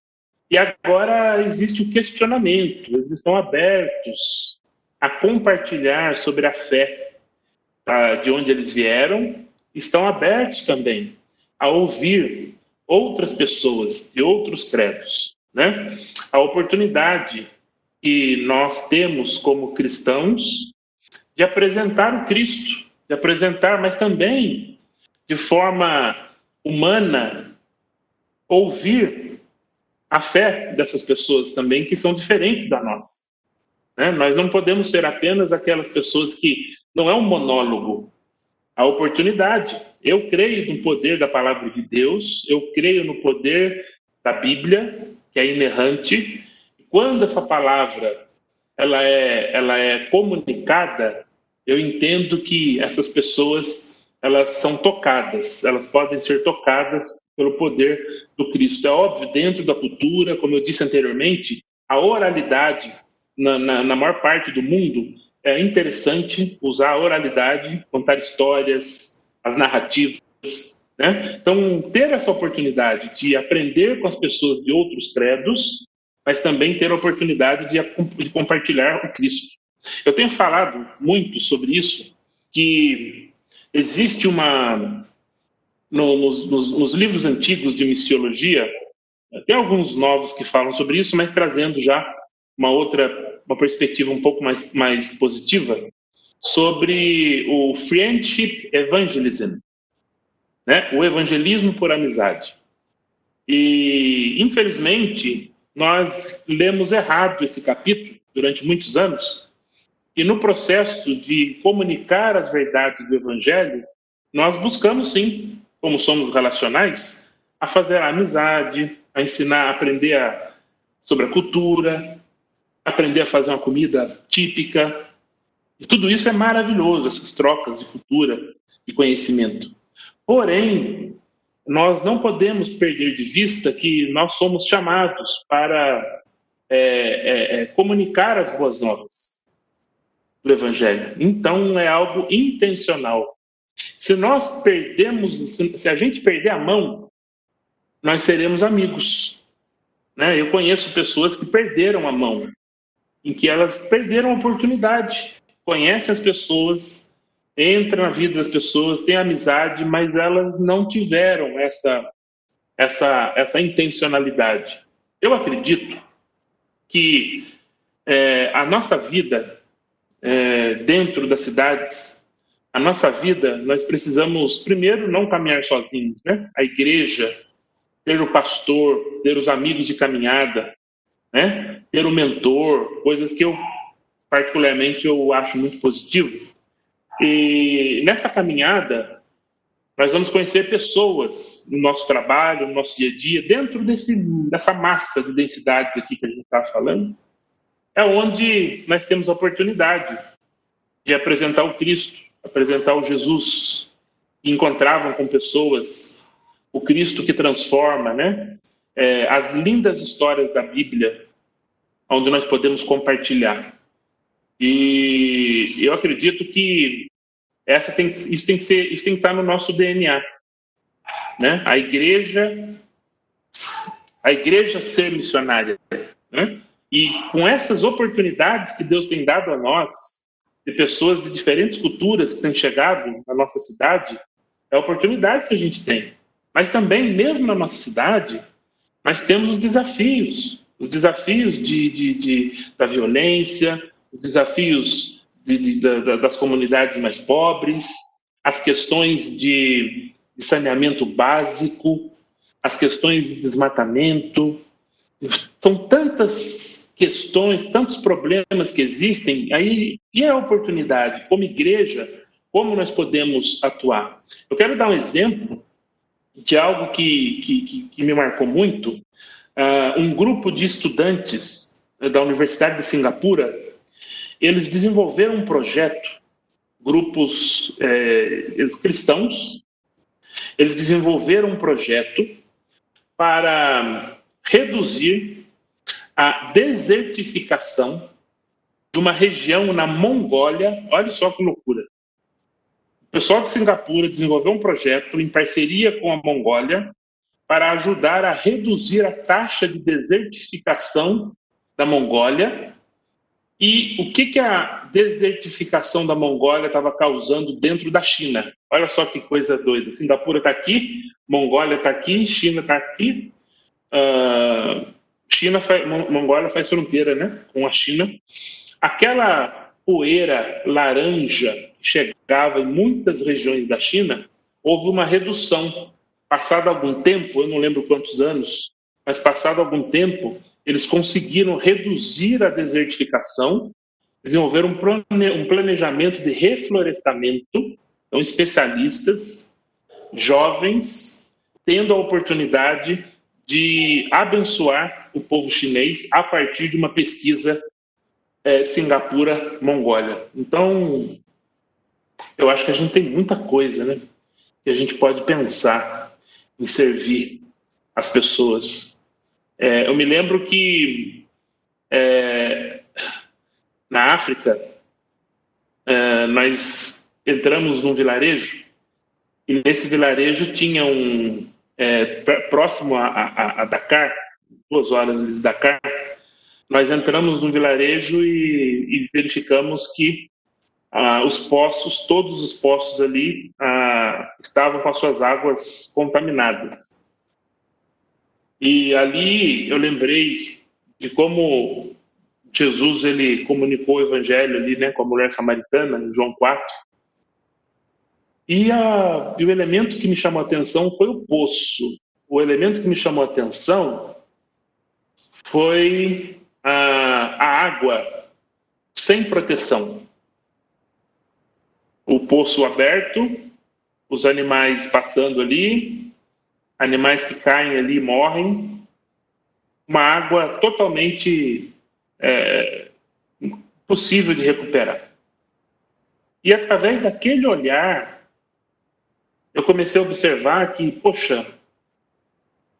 e agora existe o questionamento, eles estão abertos a compartilhar sobre a fé tá, de onde eles vieram, estão abertos também a ouvir outras pessoas de outros credos, né? A oportunidade que nós temos como cristãos de apresentar o Cristo, de apresentar, mas também de forma humana, ouvir a fé dessas pessoas também que são diferentes da nossa. Né? Nós não podemos ser apenas aquelas pessoas que não é um monólogo, a oportunidade. Eu creio no poder da palavra de Deus, eu creio no poder da Bíblia, que é inerrante, quando essa palavra ela é, ela é comunicada, eu entendo que essas pessoas elas são tocadas, elas podem ser tocadas pelo poder do Cristo. É óbvio, dentro da cultura, como eu disse anteriormente, a oralidade na, na, na maior parte do mundo é interessante usar a oralidade, contar histórias, as narrativas. Né? Então, ter essa oportunidade de aprender com as pessoas de outros credos mas também ter a oportunidade de, de compartilhar o Cristo. Eu tenho falado muito sobre isso, que existe uma. No, nos, nos, nos, livros antigos de missiologia, tem alguns novos que falam sobre isso, mas trazendo já uma outra, uma perspectiva um pouco mais, mais positiva, sobre o friendship evangelism, né? o evangelismo por amizade. E, infelizmente, nós lemos errado esse capítulo durante muitos anos, e no processo de comunicar as verdades do Evangelho, nós buscamos sim, como somos relacionais, a fazer a amizade, a ensinar, a aprender a, sobre a cultura, aprender a fazer uma comida típica. E tudo isso é maravilhoso, essas trocas de cultura e conhecimento. Porém, nós não podemos perder de vista que nós somos chamados para é, é, é, comunicar as boas novas do Evangelho. Então, é algo intencional. Se nós perdemos, se, se a gente perder a mão, nós seremos amigos. Né? Eu conheço pessoas que perderam a mão, em que elas perderam a oportunidade, conhecem as pessoas, entra na vida das pessoas, tem amizade, mas elas não tiveram essa, essa, essa intencionalidade. Eu acredito que é, a nossa vida é, dentro das cidades, a nossa vida, nós precisamos primeiro não caminhar sozinhos, né? A igreja, ter o pastor, ter os amigos de caminhada, né? Ter o mentor, coisas que eu particularmente eu acho muito positivo. E nessa caminhada, nós vamos conhecer pessoas no nosso trabalho, no nosso dia a dia, dentro desse, dessa massa de densidades aqui que a gente está falando, é onde nós temos a oportunidade de apresentar o Cristo, apresentar o Jesus, que encontravam com pessoas o Cristo que transforma, né? É, as lindas histórias da Bíblia, onde nós podemos compartilhar. E eu acredito que essa tem, isso tem que ser, isso tem que estar no nosso DNA, né? A igreja, a igreja ser missionária, né? E com essas oportunidades que Deus tem dado a nós, de pessoas de diferentes culturas que têm chegado na nossa cidade, é a oportunidade que a gente tem. Mas também, mesmo na nossa cidade, nós temos os desafios, os desafios de, de, de da violência, os desafios de, das comunidades mais pobres, as questões de, saneamento básico, as questões de desmatamento. São tantas questões, tantos problemas que existem, aí e a oportunidade, como igreja, como nós podemos atuar? Eu quero dar um exemplo de algo que, que, que me marcou muito. Uh, um grupo de estudantes da Universidade de Singapura, eles desenvolveram um projeto, grupos é, cristãos, eles desenvolveram um projeto para reduzir a desertificação de uma região na Mongólia. Olha só que loucura. O pessoal de Singapura desenvolveu um projeto em parceria com a Mongólia para ajudar a reduzir a taxa de desertificação da Mongólia e o que, que a desertificação da Mongólia estava causando dentro da China. Olha só que coisa doida. Singapura está aqui, Mongólia está aqui, China está aqui. Uh, China faz, Mongólia faz fronteira né, com a China. Aquela poeira laranja chegava em muitas regiões da China, houve uma redução. Passado algum tempo, eu não lembro quantos anos, mas passado algum tempo, eles conseguiram reduzir a desertificação, desenvolver um planejamento de reflorestamento, então especialistas, jovens, tendo a oportunidade de abençoar o povo chinês a partir de uma pesquisa é, Singapura-Mongólia. Então, eu acho que a gente tem muita coisa, né? Que a gente pode pensar em servir as pessoas é, eu me lembro que é, na África é, nós entramos num vilarejo e nesse vilarejo tinha um é, próximo a, a, a, Dakar, duas horas de Dakar, nós entramos num vilarejo e, e verificamos que ah, os poços, todos os poços ali ah, estavam com as suas águas contaminadas. E ali eu lembrei de como Jesus ele comunicou o evangelho ali, né, com a mulher samaritana, em João 4. E, a, e o elemento que me chamou a atenção foi o poço. O elemento que me chamou a atenção foi a, a água sem proteção. Poço aberto, os animais passando ali, animais que caem ali e morrem, uma água totalmente é, de recuperar. E através daquele olhar, eu comecei a observar que, poxa,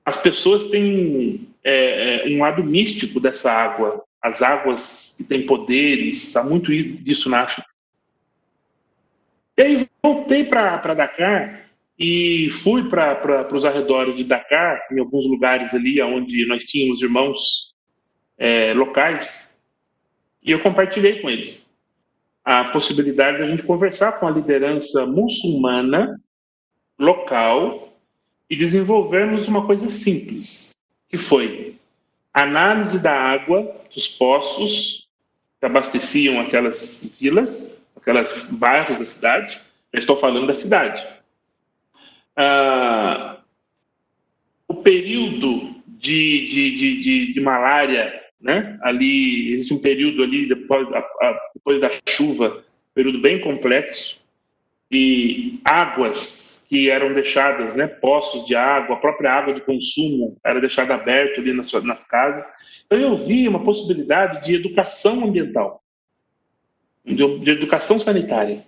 as pessoas têm é, é um lado místico dessa água, as águas que têm poderes, há muito disso na África. E aí voltei para Dakar e fui para os arredores de Dakar, em alguns lugares ali onde nós tínhamos irmãos é, locais, e eu compartilhei com eles a possibilidade de a gente conversar com a liderança muçulmana local e desenvolvermos uma coisa simples, que foi análise da água dos poços que abasteciam aquelas vilas, aquelas bairros da cidade. Eu estou falando da cidade ah, o período de, de, de, de, de malária, né? Ali existe um período ali depois, a, a, depois da chuva, período bem complexo e águas que eram deixadas, né, poços de água, a própria água de consumo era deixada aberta ali nas, nas casas. Então eu vi uma possibilidade de educação ambiental, de, educação sanitária.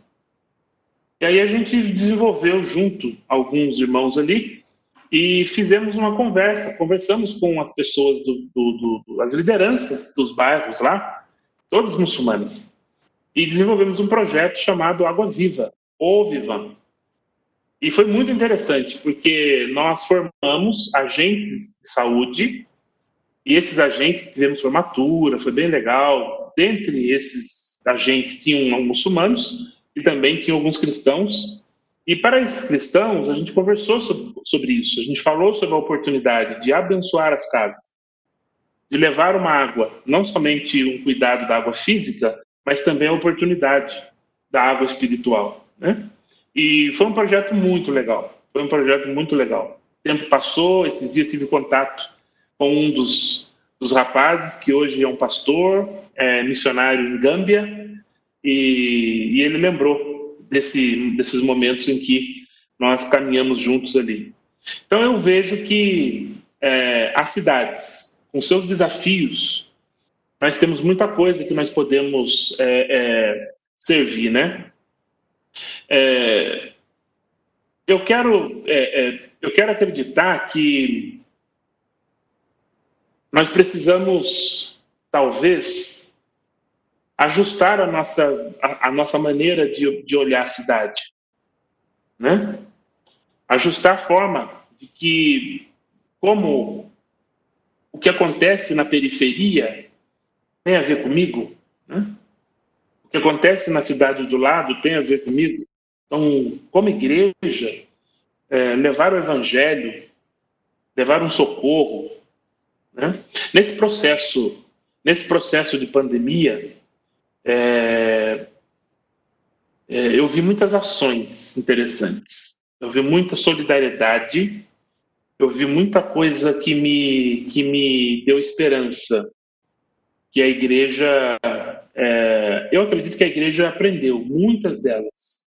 E aí a gente desenvolveu junto alguns irmãos ali e fizemos uma conversa, conversamos com as pessoas, do, do, do, as lideranças dos bairros lá, todas muçulmanas. e desenvolvemos um projeto chamado Água Viva, ou Vivam. E foi muito interessante, porque nós formamos agentes de saúde, e esses agentes tivemos formatura, foi bem legal. Dentre esses agentes tinham muçulmanos e também tinham alguns cristãos. E para esses cristãos, a gente conversou sobre isso, a gente falou sobre a oportunidade de abençoar as casas, de levar uma água, não somente um cuidado da água física, mas também a oportunidade da água espiritual. Né? E foi um projeto muito legal. Foi um projeto muito legal. O tempo passou, esses dias tive contato com um dos, dos rapazes que hoje é um pastor, é, missionário em Gâmbia, e, e ele lembrou desse, desses momentos em que nós caminhamos juntos ali. Então eu vejo que é, as cidades, com seus desafios, nós temos muita coisa que nós podemos é, é, servir, né? É, eu quero é, é, eu quero acreditar que nós precisamos talvez ajustar a nossa a, a nossa maneira de, de olhar a cidade, né? Ajustar a forma de que como o que acontece na periferia tem a ver comigo, né? O que acontece na cidade do lado tem a ver comigo. Então, como igreja, é, levar o evangelho, levar um socorro, né? Nesse processo, nesse processo de pandemia, é, é, eu vi muitas ações interessantes. Eu vi muita solidariedade. Eu vi muita coisa que me que me deu esperança que a igreja, é, eu acredito que a igreja aprendeu, muitas delas,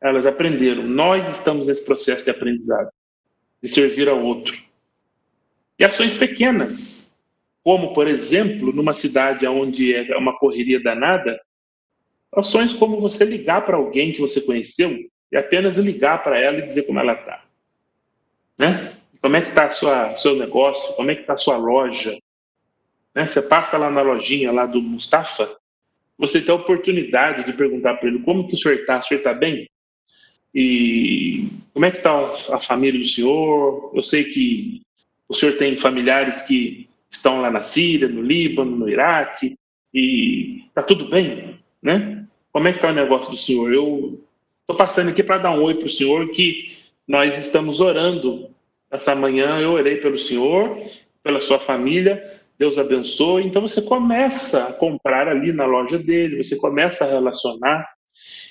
elas aprenderam. Nós estamos nesse processo de aprendizado, de servir ao outro. E ações pequenas, como, por exemplo, numa cidade onde é uma correria danada, ações como você ligar para alguém que você conheceu e apenas ligar para ela e dizer como ela está. Né? Como é que está o seu negócio? Como é que está a sua loja? Né? Você passa lá na lojinha lá do Mustafa, você tem a oportunidade de perguntar para ele como que o senhor está, o senhor está bem? E como é que está a família do senhor? Eu sei que o senhor tem familiares que estão lá na Síria, no Líbano, no Iraque, e está tudo bem, né? Como é que está o negócio do senhor? Eu estou passando aqui para dar um oi para o senhor que nós estamos orando essa manhã. Eu orei pelo senhor, pela sua família, Deus abençoe. Então você começa a comprar ali na loja dele, você começa a relacionar.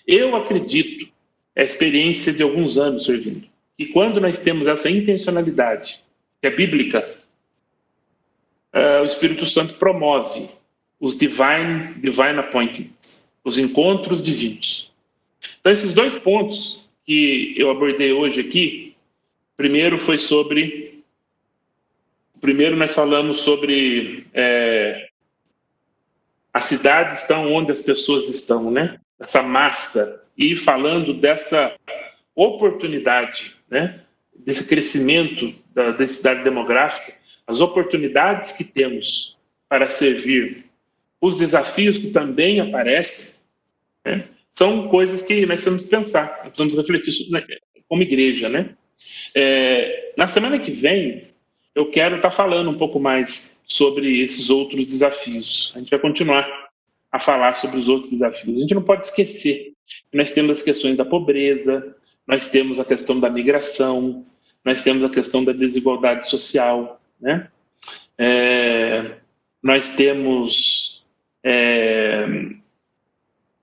Eu acredito, é a experiência de alguns anos servindo, que quando nós temos essa intencionalidade, que é bíblica, uh, o Espírito Santo promove os divine, divine appointments, os encontros divinos. Então, esses dois pontos que eu abordei hoje aqui, primeiro foi sobre Primeiro, nós falamos sobre é, as cidades estão onde as pessoas estão, né? Essa massa. E falando dessa oportunidade, né? Desse crescimento da densidade demográfica, as oportunidades que temos para servir, os desafios que também aparecem, né? são coisas que nós temos que pensar, nós que refletir sobre, né? como igreja, né? É, na semana que vem, eu quero estar tá falando um pouco mais sobre esses outros desafios. A gente vai continuar a falar sobre os outros desafios. A gente não pode esquecer que nós temos as questões da pobreza, nós temos a questão da migração, nós temos a questão da desigualdade social, né? É, nós temos é,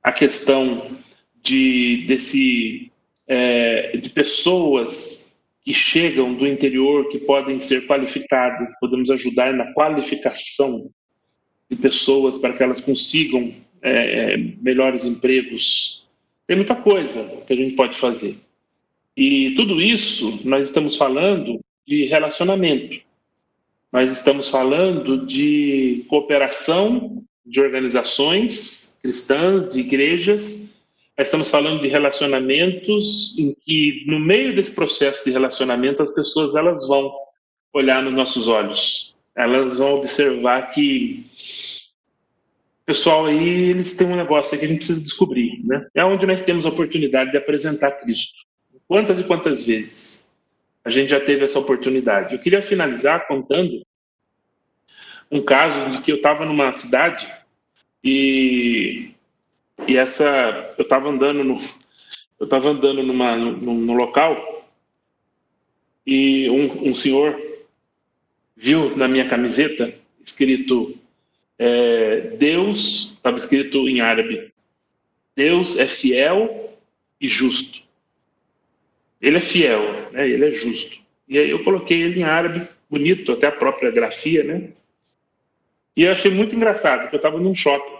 a questão de, desse, é, de pessoas que chegam do interior, que podem ser qualificadas, podemos ajudar na qualificação de pessoas para que elas consigam é, é, melhores empregos. Tem muita coisa que a gente pode fazer. E tudo isso nós estamos falando de relacionamento. Nós estamos falando de cooperação de organizações cristãs, de igrejas, estamos falando de relacionamentos em que, no meio desse processo de relacionamento, as pessoas elas vão olhar nos nossos olhos, elas vão observar que pessoal aí, eles têm um negócio que a gente precisa descobrir, né? É onde nós temos a oportunidade de apresentar Cristo. Quantas e quantas vezes a gente já teve essa oportunidade? Eu queria finalizar contando um caso de que eu estava numa cidade e, e essa eu estava andando no eu estava andando numa, no local e um, um senhor viu na minha camiseta escrito é, Deus, estava escrito em árabe, Deus é fiel e justo. Ele é fiel, né? ele é justo. E aí eu coloquei ele em árabe, bonito, até a própria grafia, né? E eu achei muito engraçado, porque eu estava num shopping.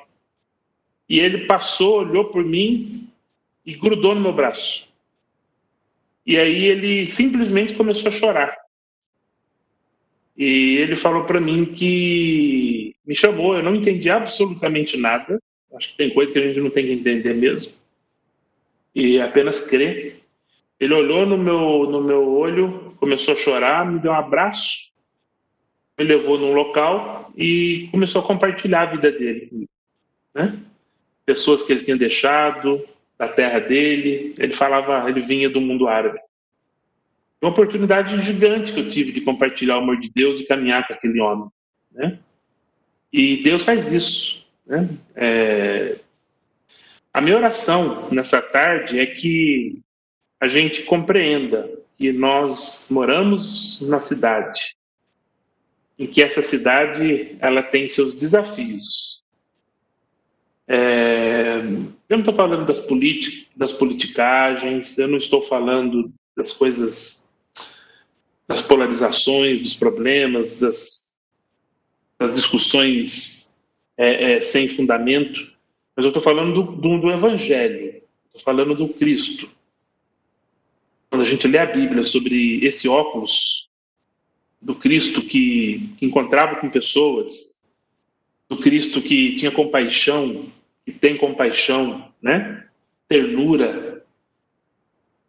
E ele passou, olhou por mim e grudou no meu braço. E aí ele simplesmente começou a chorar. E ele falou para mim que me chamou, eu não entendi absolutamente nada. Acho que tem coisa que a gente não tem que entender mesmo. E apenas crer. Ele olhou no meu, no meu olho, começou a chorar, me deu um abraço, me levou num local e começou a compartilhar a vida dele. Né? Pessoas que ele tinha deixado, da terra dele. Ele falava, ele vinha do mundo árabe uma oportunidade gigante que eu tive de compartilhar o amor de Deus e caminhar com aquele homem, né? E Deus faz isso, né? É... A minha oração nessa tarde é que a gente compreenda que nós moramos na cidade, em que essa cidade ela tem seus desafios. É... Eu não estou falando das, das politicagens, eu não estou falando das coisas das polarizações, dos problemas, das, das discussões é, é, sem fundamento, mas eu estou falando do, do, do Evangelho, estou falando do Cristo. Quando a gente lê a Bíblia sobre esse óculos do Cristo que, que encontrava com pessoas, do Cristo que tinha compaixão, que tem compaixão, né? ternura,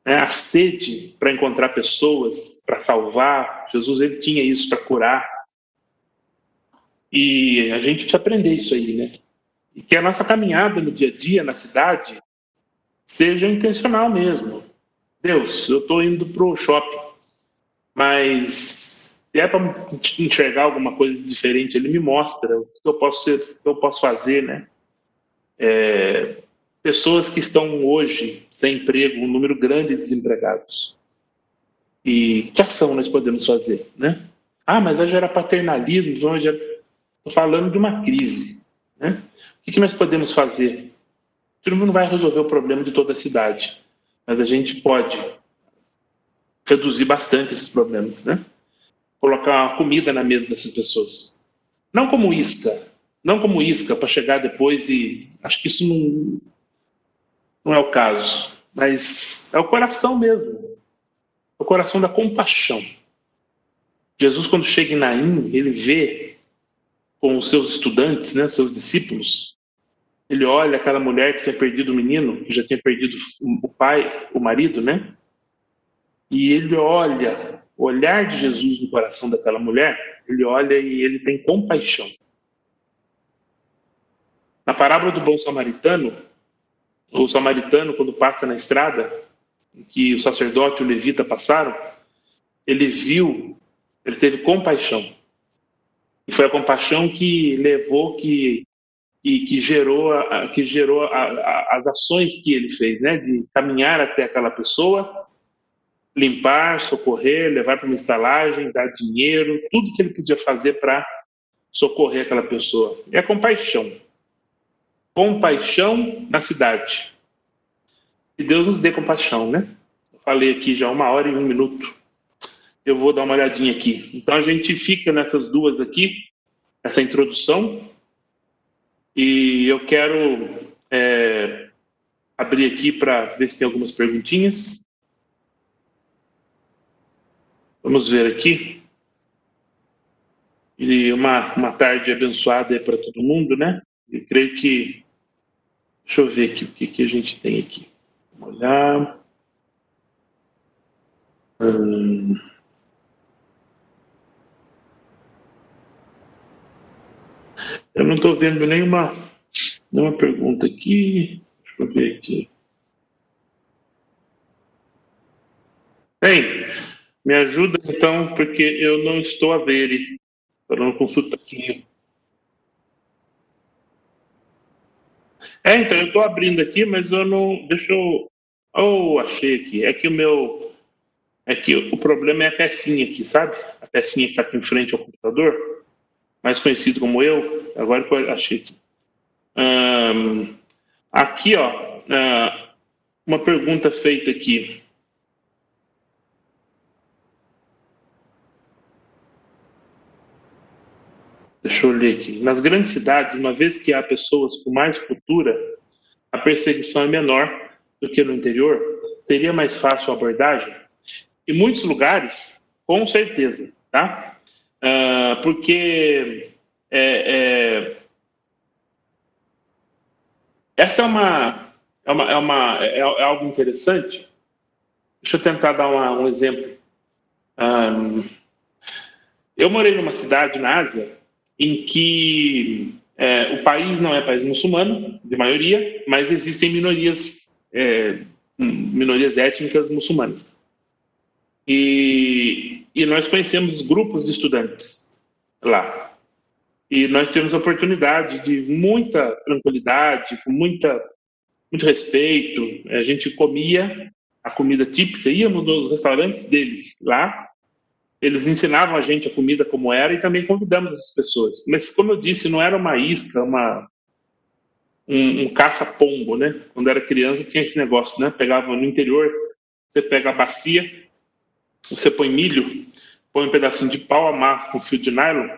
né, a sede para encontrar pessoas, para salvar. Jesus ele tinha isso para curar. E a gente precisa aprender isso aí, né? E que a nossa caminhada no dia a dia, na cidade, seja intencional mesmo. Deus, eu estou indo para o shopping, mas se é para enxergar alguma coisa diferente, ele me mostra o que eu posso, ser, o que eu posso fazer, né? É, pessoas que estão hoje sem emprego, um número grande de desempregados. E que ação nós podemos fazer, né? Ah, mas vai gerar paternalismo, gerar... Estou falando de uma crise, né? O que nós podemos fazer? Mundo não vai resolver o problema de toda a cidade, mas a gente pode reduzir bastante esses problemas, né? Colocar comida na mesa dessas pessoas. Não como isca, não como isca para chegar depois e acho que isso não, não é o caso, mas é o coração mesmo, é o coração da compaixão. Jesus, quando chega em Naim, ele vê com os seus estudantes, né, seus discípulos, ele olha aquela mulher que tinha perdido o menino, que já tinha perdido o pai, o marido, né? E ele olha, o olhar de Jesus no coração daquela mulher, ele olha e ele tem compaixão. Na parábola do bom samaritano, o samaritano, quando passa na estrada, que o sacerdote e o levita passaram, ele viu, ele teve compaixão. E foi a compaixão que levou, que, que, que gerou, a, que gerou a, a, as ações que ele fez, né? De caminhar até aquela pessoa, limpar, socorrer, levar para uma estalagem, dar dinheiro, tudo que ele podia fazer para socorrer aquela pessoa. É compaixão compaixão na cidade. E Deus nos dê compaixão, né? Eu falei aqui já uma hora e um minuto. Eu vou dar uma olhadinha aqui. Então a gente fica nessas duas aqui, essa introdução. E eu quero é, abrir aqui para ver se tem algumas perguntinhas. Vamos ver aqui. E uma, uma tarde abençoada para todo mundo, né? Eu creio que Deixa eu ver aqui o que, que a gente tem aqui. Vamos olhar. Hum. Eu não estou vendo nenhuma Tem uma pergunta aqui. Deixa eu ver aqui. Bem, me ajuda então, porque eu não estou a ver. Não consulta aqui. É, então, eu estou abrindo aqui, mas eu não. Deixa eu. Oh, achei aqui. É que o meu. É que o problema é a pecinha aqui, sabe? A pecinha que está aqui em frente ao computador, mais conhecido como eu. Agora que eu achei aqui. Um, aqui, ó, uh, uma pergunta feita aqui. Deixa eu ler aqui. Nas grandes cidades, uma vez que há pessoas com mais cultura, a perseguição é menor do que no interior. Seria mais fácil a abordagem? Em muitos lugares, com certeza, tá? Uh, porque é, é, essa é uma, é, uma, é, uma, é, é algo interessante. Deixa eu tentar dar uma, um exemplo. Um, eu morei numa cidade na Ásia em que é, o país não é país muçulmano, de maioria, mas existem minorias, é, minorias étnicas muçulmanas. E, e nós conhecemos grupos de estudantes lá. E nós tivemos a oportunidade de muita tranquilidade, com muita, muito respeito. A gente comia a comida típica, íamos nos restaurantes deles lá, eles ensinavam a gente a comida como era e também convidamos as pessoas. Mas, como eu disse, não era uma isca, uma, um, um caça-pombo, né? Quando era criança tinha esse negócio, né? Pegava no interior, você pega a bacia, você põe milho, põe um pedacinho de pau, amarra com fio de nylon,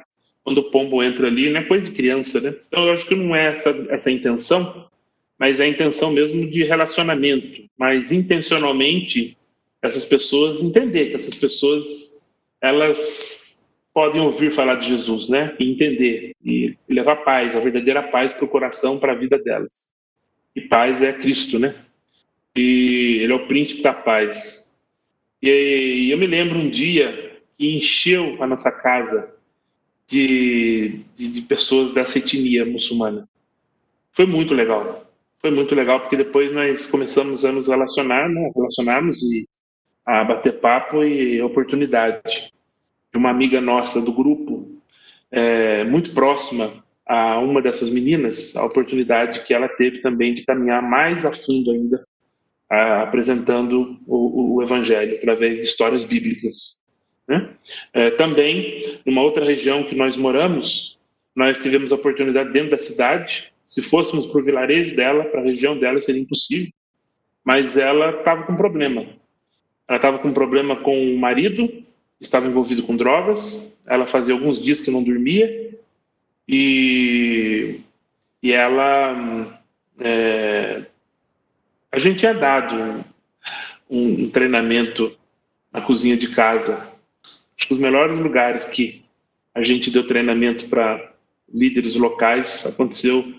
quando o pombo entra ali, não é coisa de criança, né? Então, eu acho que não é essa, essa a intenção, mas é a intenção mesmo de relacionamento. Mas, intencionalmente, essas pessoas entender que essas pessoas elas podem ouvir falar de Jesus, né? E entender e levar paz, a verdadeira paz para o coração, para a vida delas. E paz é Cristo, né? E ele é o príncipe da paz. E eu me lembro um dia que encheu a nossa casa de, de, de pessoas dessa etnia muçulmana. Foi muito legal. Foi muito legal porque depois nós começamos a nos relacionar, né? Relacionarmos e a bater papo e oportunidade de uma amiga nossa do grupo, é, muito próxima a uma dessas meninas, a oportunidade que ela teve também de caminhar mais a fundo ainda, a, apresentando o, o, Evangelho através de histórias bíblicas. Né? É, também, numa outra região que nós moramos, nós tivemos a oportunidade dentro da cidade. Se fôssemos para o vilarejo dela, para a região dela, seria impossível. Mas ela estava com problema. Ela estava com problema com o marido, estava envolvido com drogas. Ela fazia alguns dias que não dormia e, e ela é, a gente tinha dado um, um, treinamento na cozinha de casa. Acho que os melhores lugares que a gente deu treinamento para líderes locais aconteceu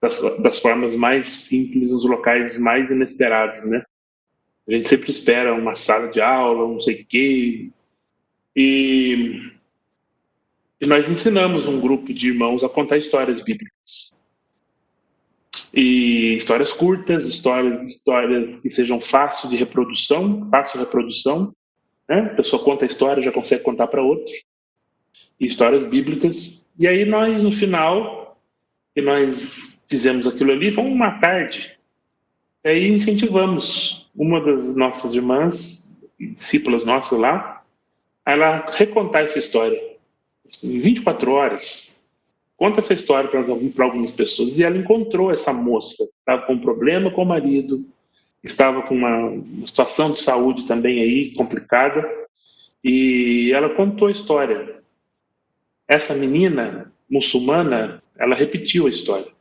das, das formas mais simples, nos locais mais inesperados, né? A gente sempre espera uma sala de aula, não sei o quê. E, e nós ensinamos um grupo de irmãos a contar histórias bíblicas. E histórias curtas, histórias, histórias que sejam fáceis de reprodução, fácil reprodução. Né? A pessoa conta a história, já consegue contar para outro. E histórias bíblicas. E aí nós, no final, que nós fizemos aquilo ali, foi uma tarde. E aí incentivamos uma das nossas irmãs, discípulas nossas lá, ela recontar essa história. Em 24 horas, conta essa história para algumas pessoas. E ela encontrou essa moça, estava com um problema com o marido, estava com uma, uma situação de saúde também aí complicada, e ela contou a história. Essa menina muçulmana, ela repetiu a história.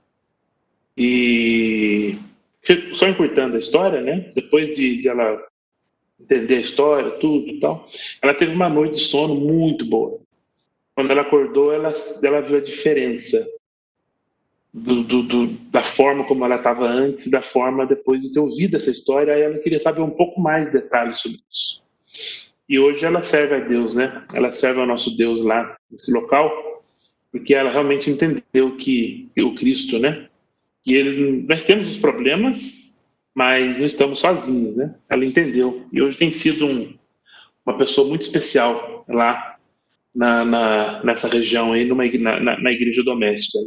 E só encurtando a história, né? Depois de, de, ela entender a história, tudo e tal, ela teve uma noite de sono muito boa. Quando ela acordou, ela, ela viu a diferença do, do, do, da forma como ela estava antes e da forma depois de ter ouvido essa história. Aí ela queria saber um pouco mais detalhes sobre isso. E hoje ela serve a Deus, né? Ela serve ao nosso Deus lá nesse local, porque ela realmente entendeu que o Cristo, né? que ele, nós temos os problemas, mas não estamos sozinhos, né? Ela entendeu. E hoje tem sido um, uma pessoa muito especial lá na, na, nessa região aí, numa, na, na igreja doméstica.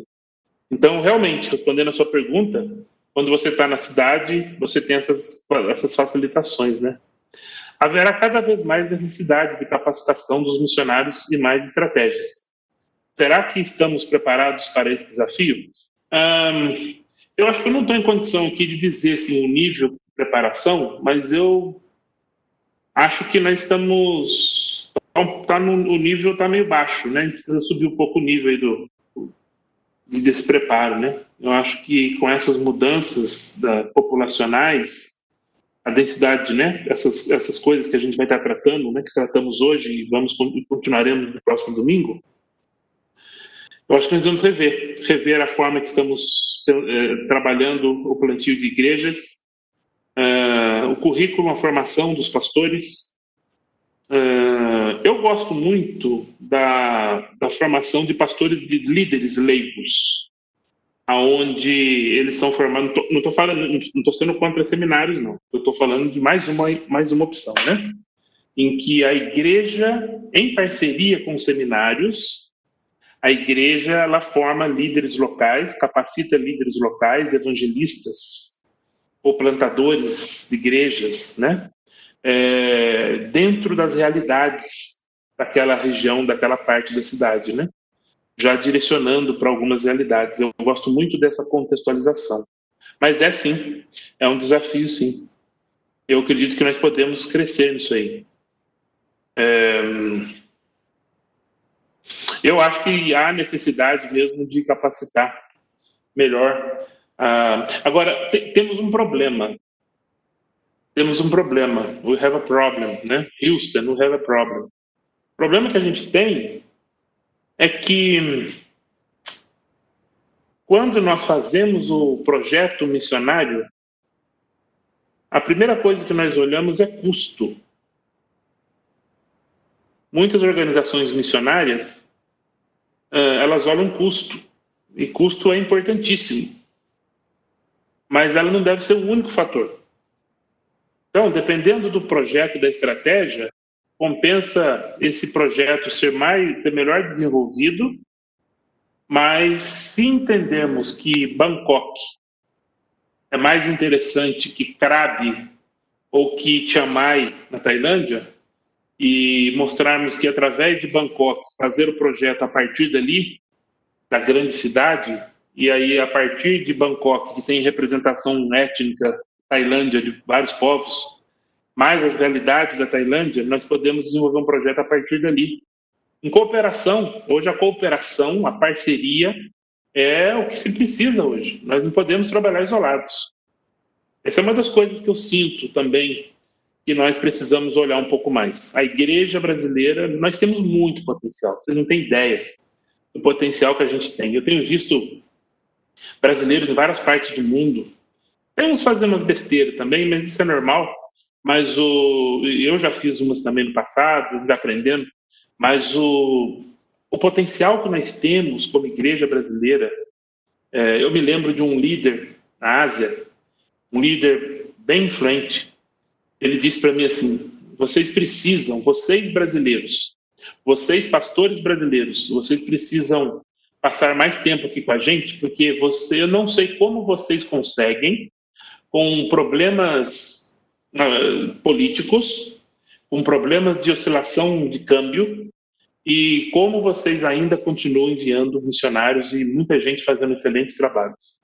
Então, realmente, respondendo a sua pergunta, quando você está na cidade, você tem essas, essas facilitações, né? Haverá cada vez mais necessidade de capacitação dos missionários e mais estratégias. Será que estamos preparados para esse desafio? Eu acho que eu não estou em condição aqui de dizer assim, o nível de preparação, mas eu acho que nós estamos. Tá no, o nível está meio baixo, né? A gente precisa subir um pouco o nível aí do, desse preparo, né? Eu acho que com essas mudanças da, populacionais, a densidade, né? Essas, essas coisas que a gente vai estar tratando, né? Que tratamos hoje e vamos continuaremos no próximo domingo. Eu acho que nós vamos rever, rever a forma que estamos eh, trabalhando o plantio de igrejas, uh, o currículo, a formação dos pastores. Uh, eu gosto muito da, da formação de pastores, de líderes leigos, aonde eles são formados. Não estou falando, não estou sendo contra seminários, não. Eu estou falando de mais uma, mais uma opção, né? Em que a igreja, em parceria com os seminários, a igreja ela forma líderes locais, capacita líderes locais, evangelistas, ou plantadores de igrejas, né? É, dentro das realidades daquela região, daquela parte da cidade, né? Já direcionando para algumas realidades. Eu gosto muito dessa contextualização. Mas é sim, é um desafio, sim. Eu acredito que nós podemos crescer nisso aí. É... Eu acho que há necessidade mesmo de capacitar melhor ah, agora, temos um problema. Temos um problema. We have a problem, né? Houston, we have a problem. O problema que a gente tem é que quando nós fazemos o projeto missionário, a primeira coisa que nós olhamos é custo. Muitas organizações missionárias, elas olham custo. E custo é importantíssimo mas ela não deve ser o único fator. Então, dependendo do projeto da estratégia, compensa esse projeto ser mais ser melhor desenvolvido, mas se entendemos que Bangkok é mais interessante que Krabi ou que Chiang Mai na Tailândia e mostrarmos que através de Bangkok fazer o projeto a partir dali da grande cidade e aí a partir de Bangkok, que tem representação étnica Tailândia de vários povos, mais as realidades da Tailândia, nós podemos desenvolver um projeto a partir dali. Em cooperação, hoje a cooperação, a parceria é o que se precisa hoje. Nós não podemos trabalhar isolados. Essa é uma das coisas que eu sinto também que nós precisamos olhar um pouco mais. A igreja brasileira, nós temos muito potencial. Vocês não têm ideia do potencial que a gente tem. Eu tenho visto brasileiros de várias partes do mundo. Temos fazendo umas besteiras também, mas isso é normal. Mas o, eu já fiz umas também no passado, aprendendo. Mas o, o potencial que nós temos como igreja brasileira, é, eu me lembro de um líder na Ásia, um líder bem influente. Ele disse para mim assim: vocês precisam, vocês brasileiros, vocês pastores brasileiros, vocês precisam passar mais tempo aqui com a gente, porque você, eu não sei como vocês conseguem, com problemas uh, políticos, com problemas de oscilação de câmbio, e como vocês ainda continuam enviando missionários e muita gente fazendo excelentes trabalhos.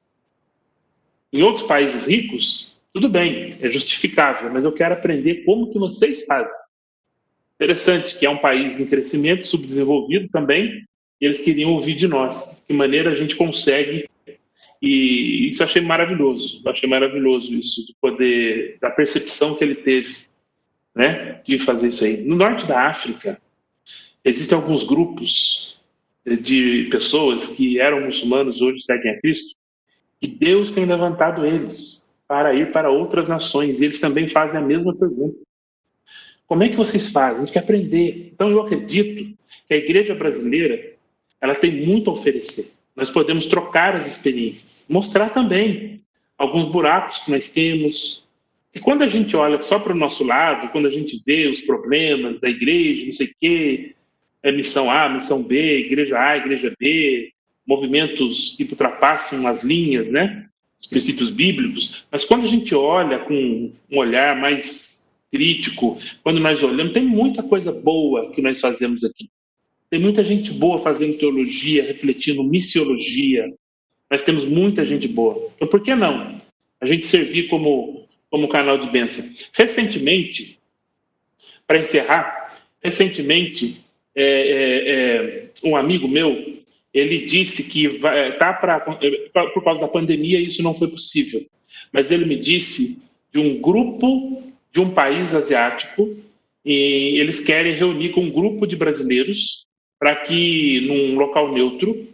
Em outros países ricos, tudo bem, é justificável, mas eu quero aprender como que vocês fazem. Interessante que é um país em crescimento, subdesenvolvido também, e eles queriam ouvir de nós, de que maneira a gente consegue. E isso eu achei maravilhoso, eu achei maravilhoso isso, de poder, da percepção que ele teve, né, de fazer isso aí. No norte da África, existem alguns grupos de pessoas que eram muçulmanos, hoje seguem a Cristo, e Deus tem levantado eles para ir para outras nações, e eles também fazem a mesma pergunta. Como é que vocês fazem? A gente quer aprender. Então, eu acredito que a igreja brasileira ela tem muito a oferecer nós podemos trocar as experiências, mostrar também alguns buracos que nós temos. E quando a gente olha só para o nosso lado, quando a gente vê os problemas da igreja, não sei o quê, é missão A, missão B, igreja A, igreja B, movimentos que ultrapassam as linhas, né? Os princípios bíblicos. Mas quando a gente olha com um olhar mais crítico, quando nós olhamos, tem muita coisa boa que nós fazemos aqui. Tem muita gente boa fazendo teologia, refletindo missiologia. Nós temos muita gente boa. Então, por que não? A gente servir como, como canal de bênção. Recentemente, para encerrar, recentemente é, é, é, um amigo meu, ele disse que vai, tá pra, por causa da pandemia isso não foi possível, mas ele me disse de um grupo de um país asiático e eles querem reunir com um grupo de brasileiros para que num local neutro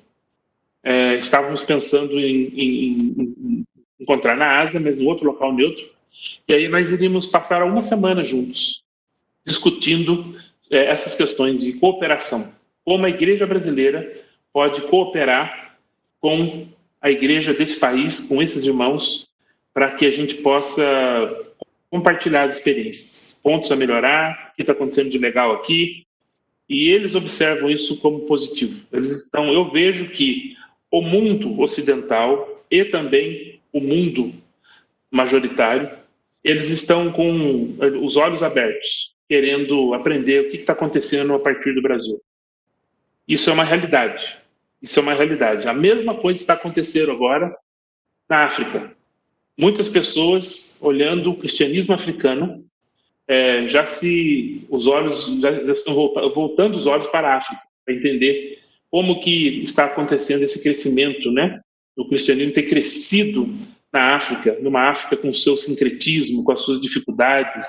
é, estávamos pensando em, em, em, encontrar na Ásia, mas num outro local neutro, e aí nós iríamos passar uma semana juntos discutindo é, essas questões de cooperação. Como a igreja brasileira pode cooperar com a igreja desse país, com esses irmãos, para que a gente possa compartilhar as experiências, pontos a melhorar, o que está acontecendo de legal aqui, e eles observam isso como positivo. Eles estão, eu vejo que o mundo ocidental e também o mundo majoritário, eles estão com os olhos abertos querendo aprender o que está acontecendo a partir do Brasil. Isso é uma realidade. Isso é uma realidade. A mesma coisa está acontecendo agora na África. Muitas pessoas olhando o cristianismo africano é, já se os olhos já, estão voltando, voltando os olhos para a África para entender como que está acontecendo esse crescimento, né? O cristianismo ter crescido na África, numa África com seu sincretismo, com as suas dificuldades,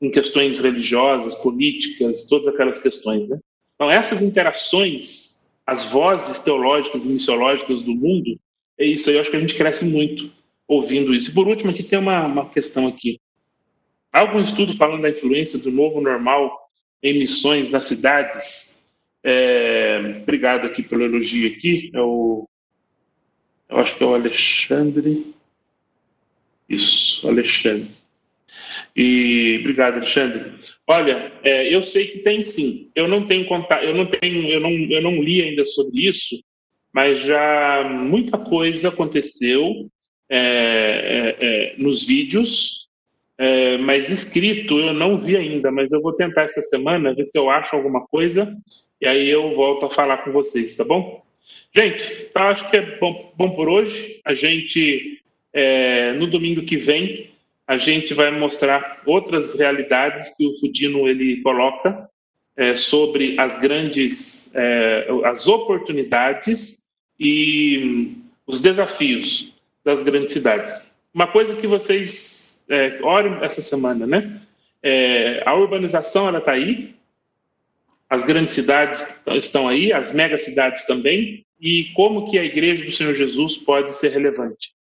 em questões religiosas, políticas, todas aquelas questões. Né? Então, essas interações, as vozes teológicas e missiológicas do mundo, é isso aí, eu acho que a gente cresce muito ouvindo isso. E por último, aqui tem uma, uma questão aqui. Há algum estudo falando da influência do novo normal em missões nas cidades? É, obrigado aqui pelo elogio aqui. É o, eu acho que é o Alexandre. Isso, Alexandre. E obrigado, Alexandre. Olha, é, eu sei que tem sim. Eu não tenho contato, eu não tenho, eu não, eu não li ainda sobre isso, mas já muita coisa aconteceu é, é, é nos vídeos, é, mas escrito eu não vi ainda. Mas eu vou tentar essa semana ver se eu acho alguma coisa e aí eu volto a falar com vocês, tá bom? Gente, tá, acho que é bom, bom por hoje. A gente é, no domingo que vem a gente vai mostrar outras realidades que o Fudino ele coloca é, sobre as grandes, é, as oportunidades e os desafios das grandes cidades. Uma coisa que vocês é, orem essa semana, né? É, a urbanização ela está aí, as grandes cidades estão aí, as megacidades também, e como que a igreja do Senhor Jesus pode ser relevante,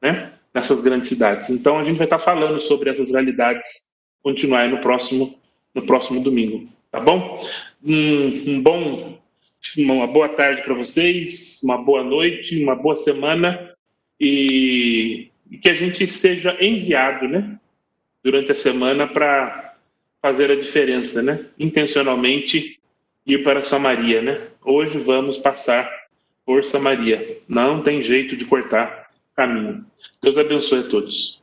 né? nessas grandes cidades. Então a gente vai estar falando sobre essas realidades continuar no próximo no próximo domingo, tá bom? Um, um bom uma boa tarde para vocês, uma boa noite, uma boa semana e, e que a gente seja enviado, né, durante a semana para fazer a diferença, né? Intencionalmente ir para Samaria, né? Hoje vamos passar por Samaria. Não tem jeito de cortar caminho. Deus abençoe a todos.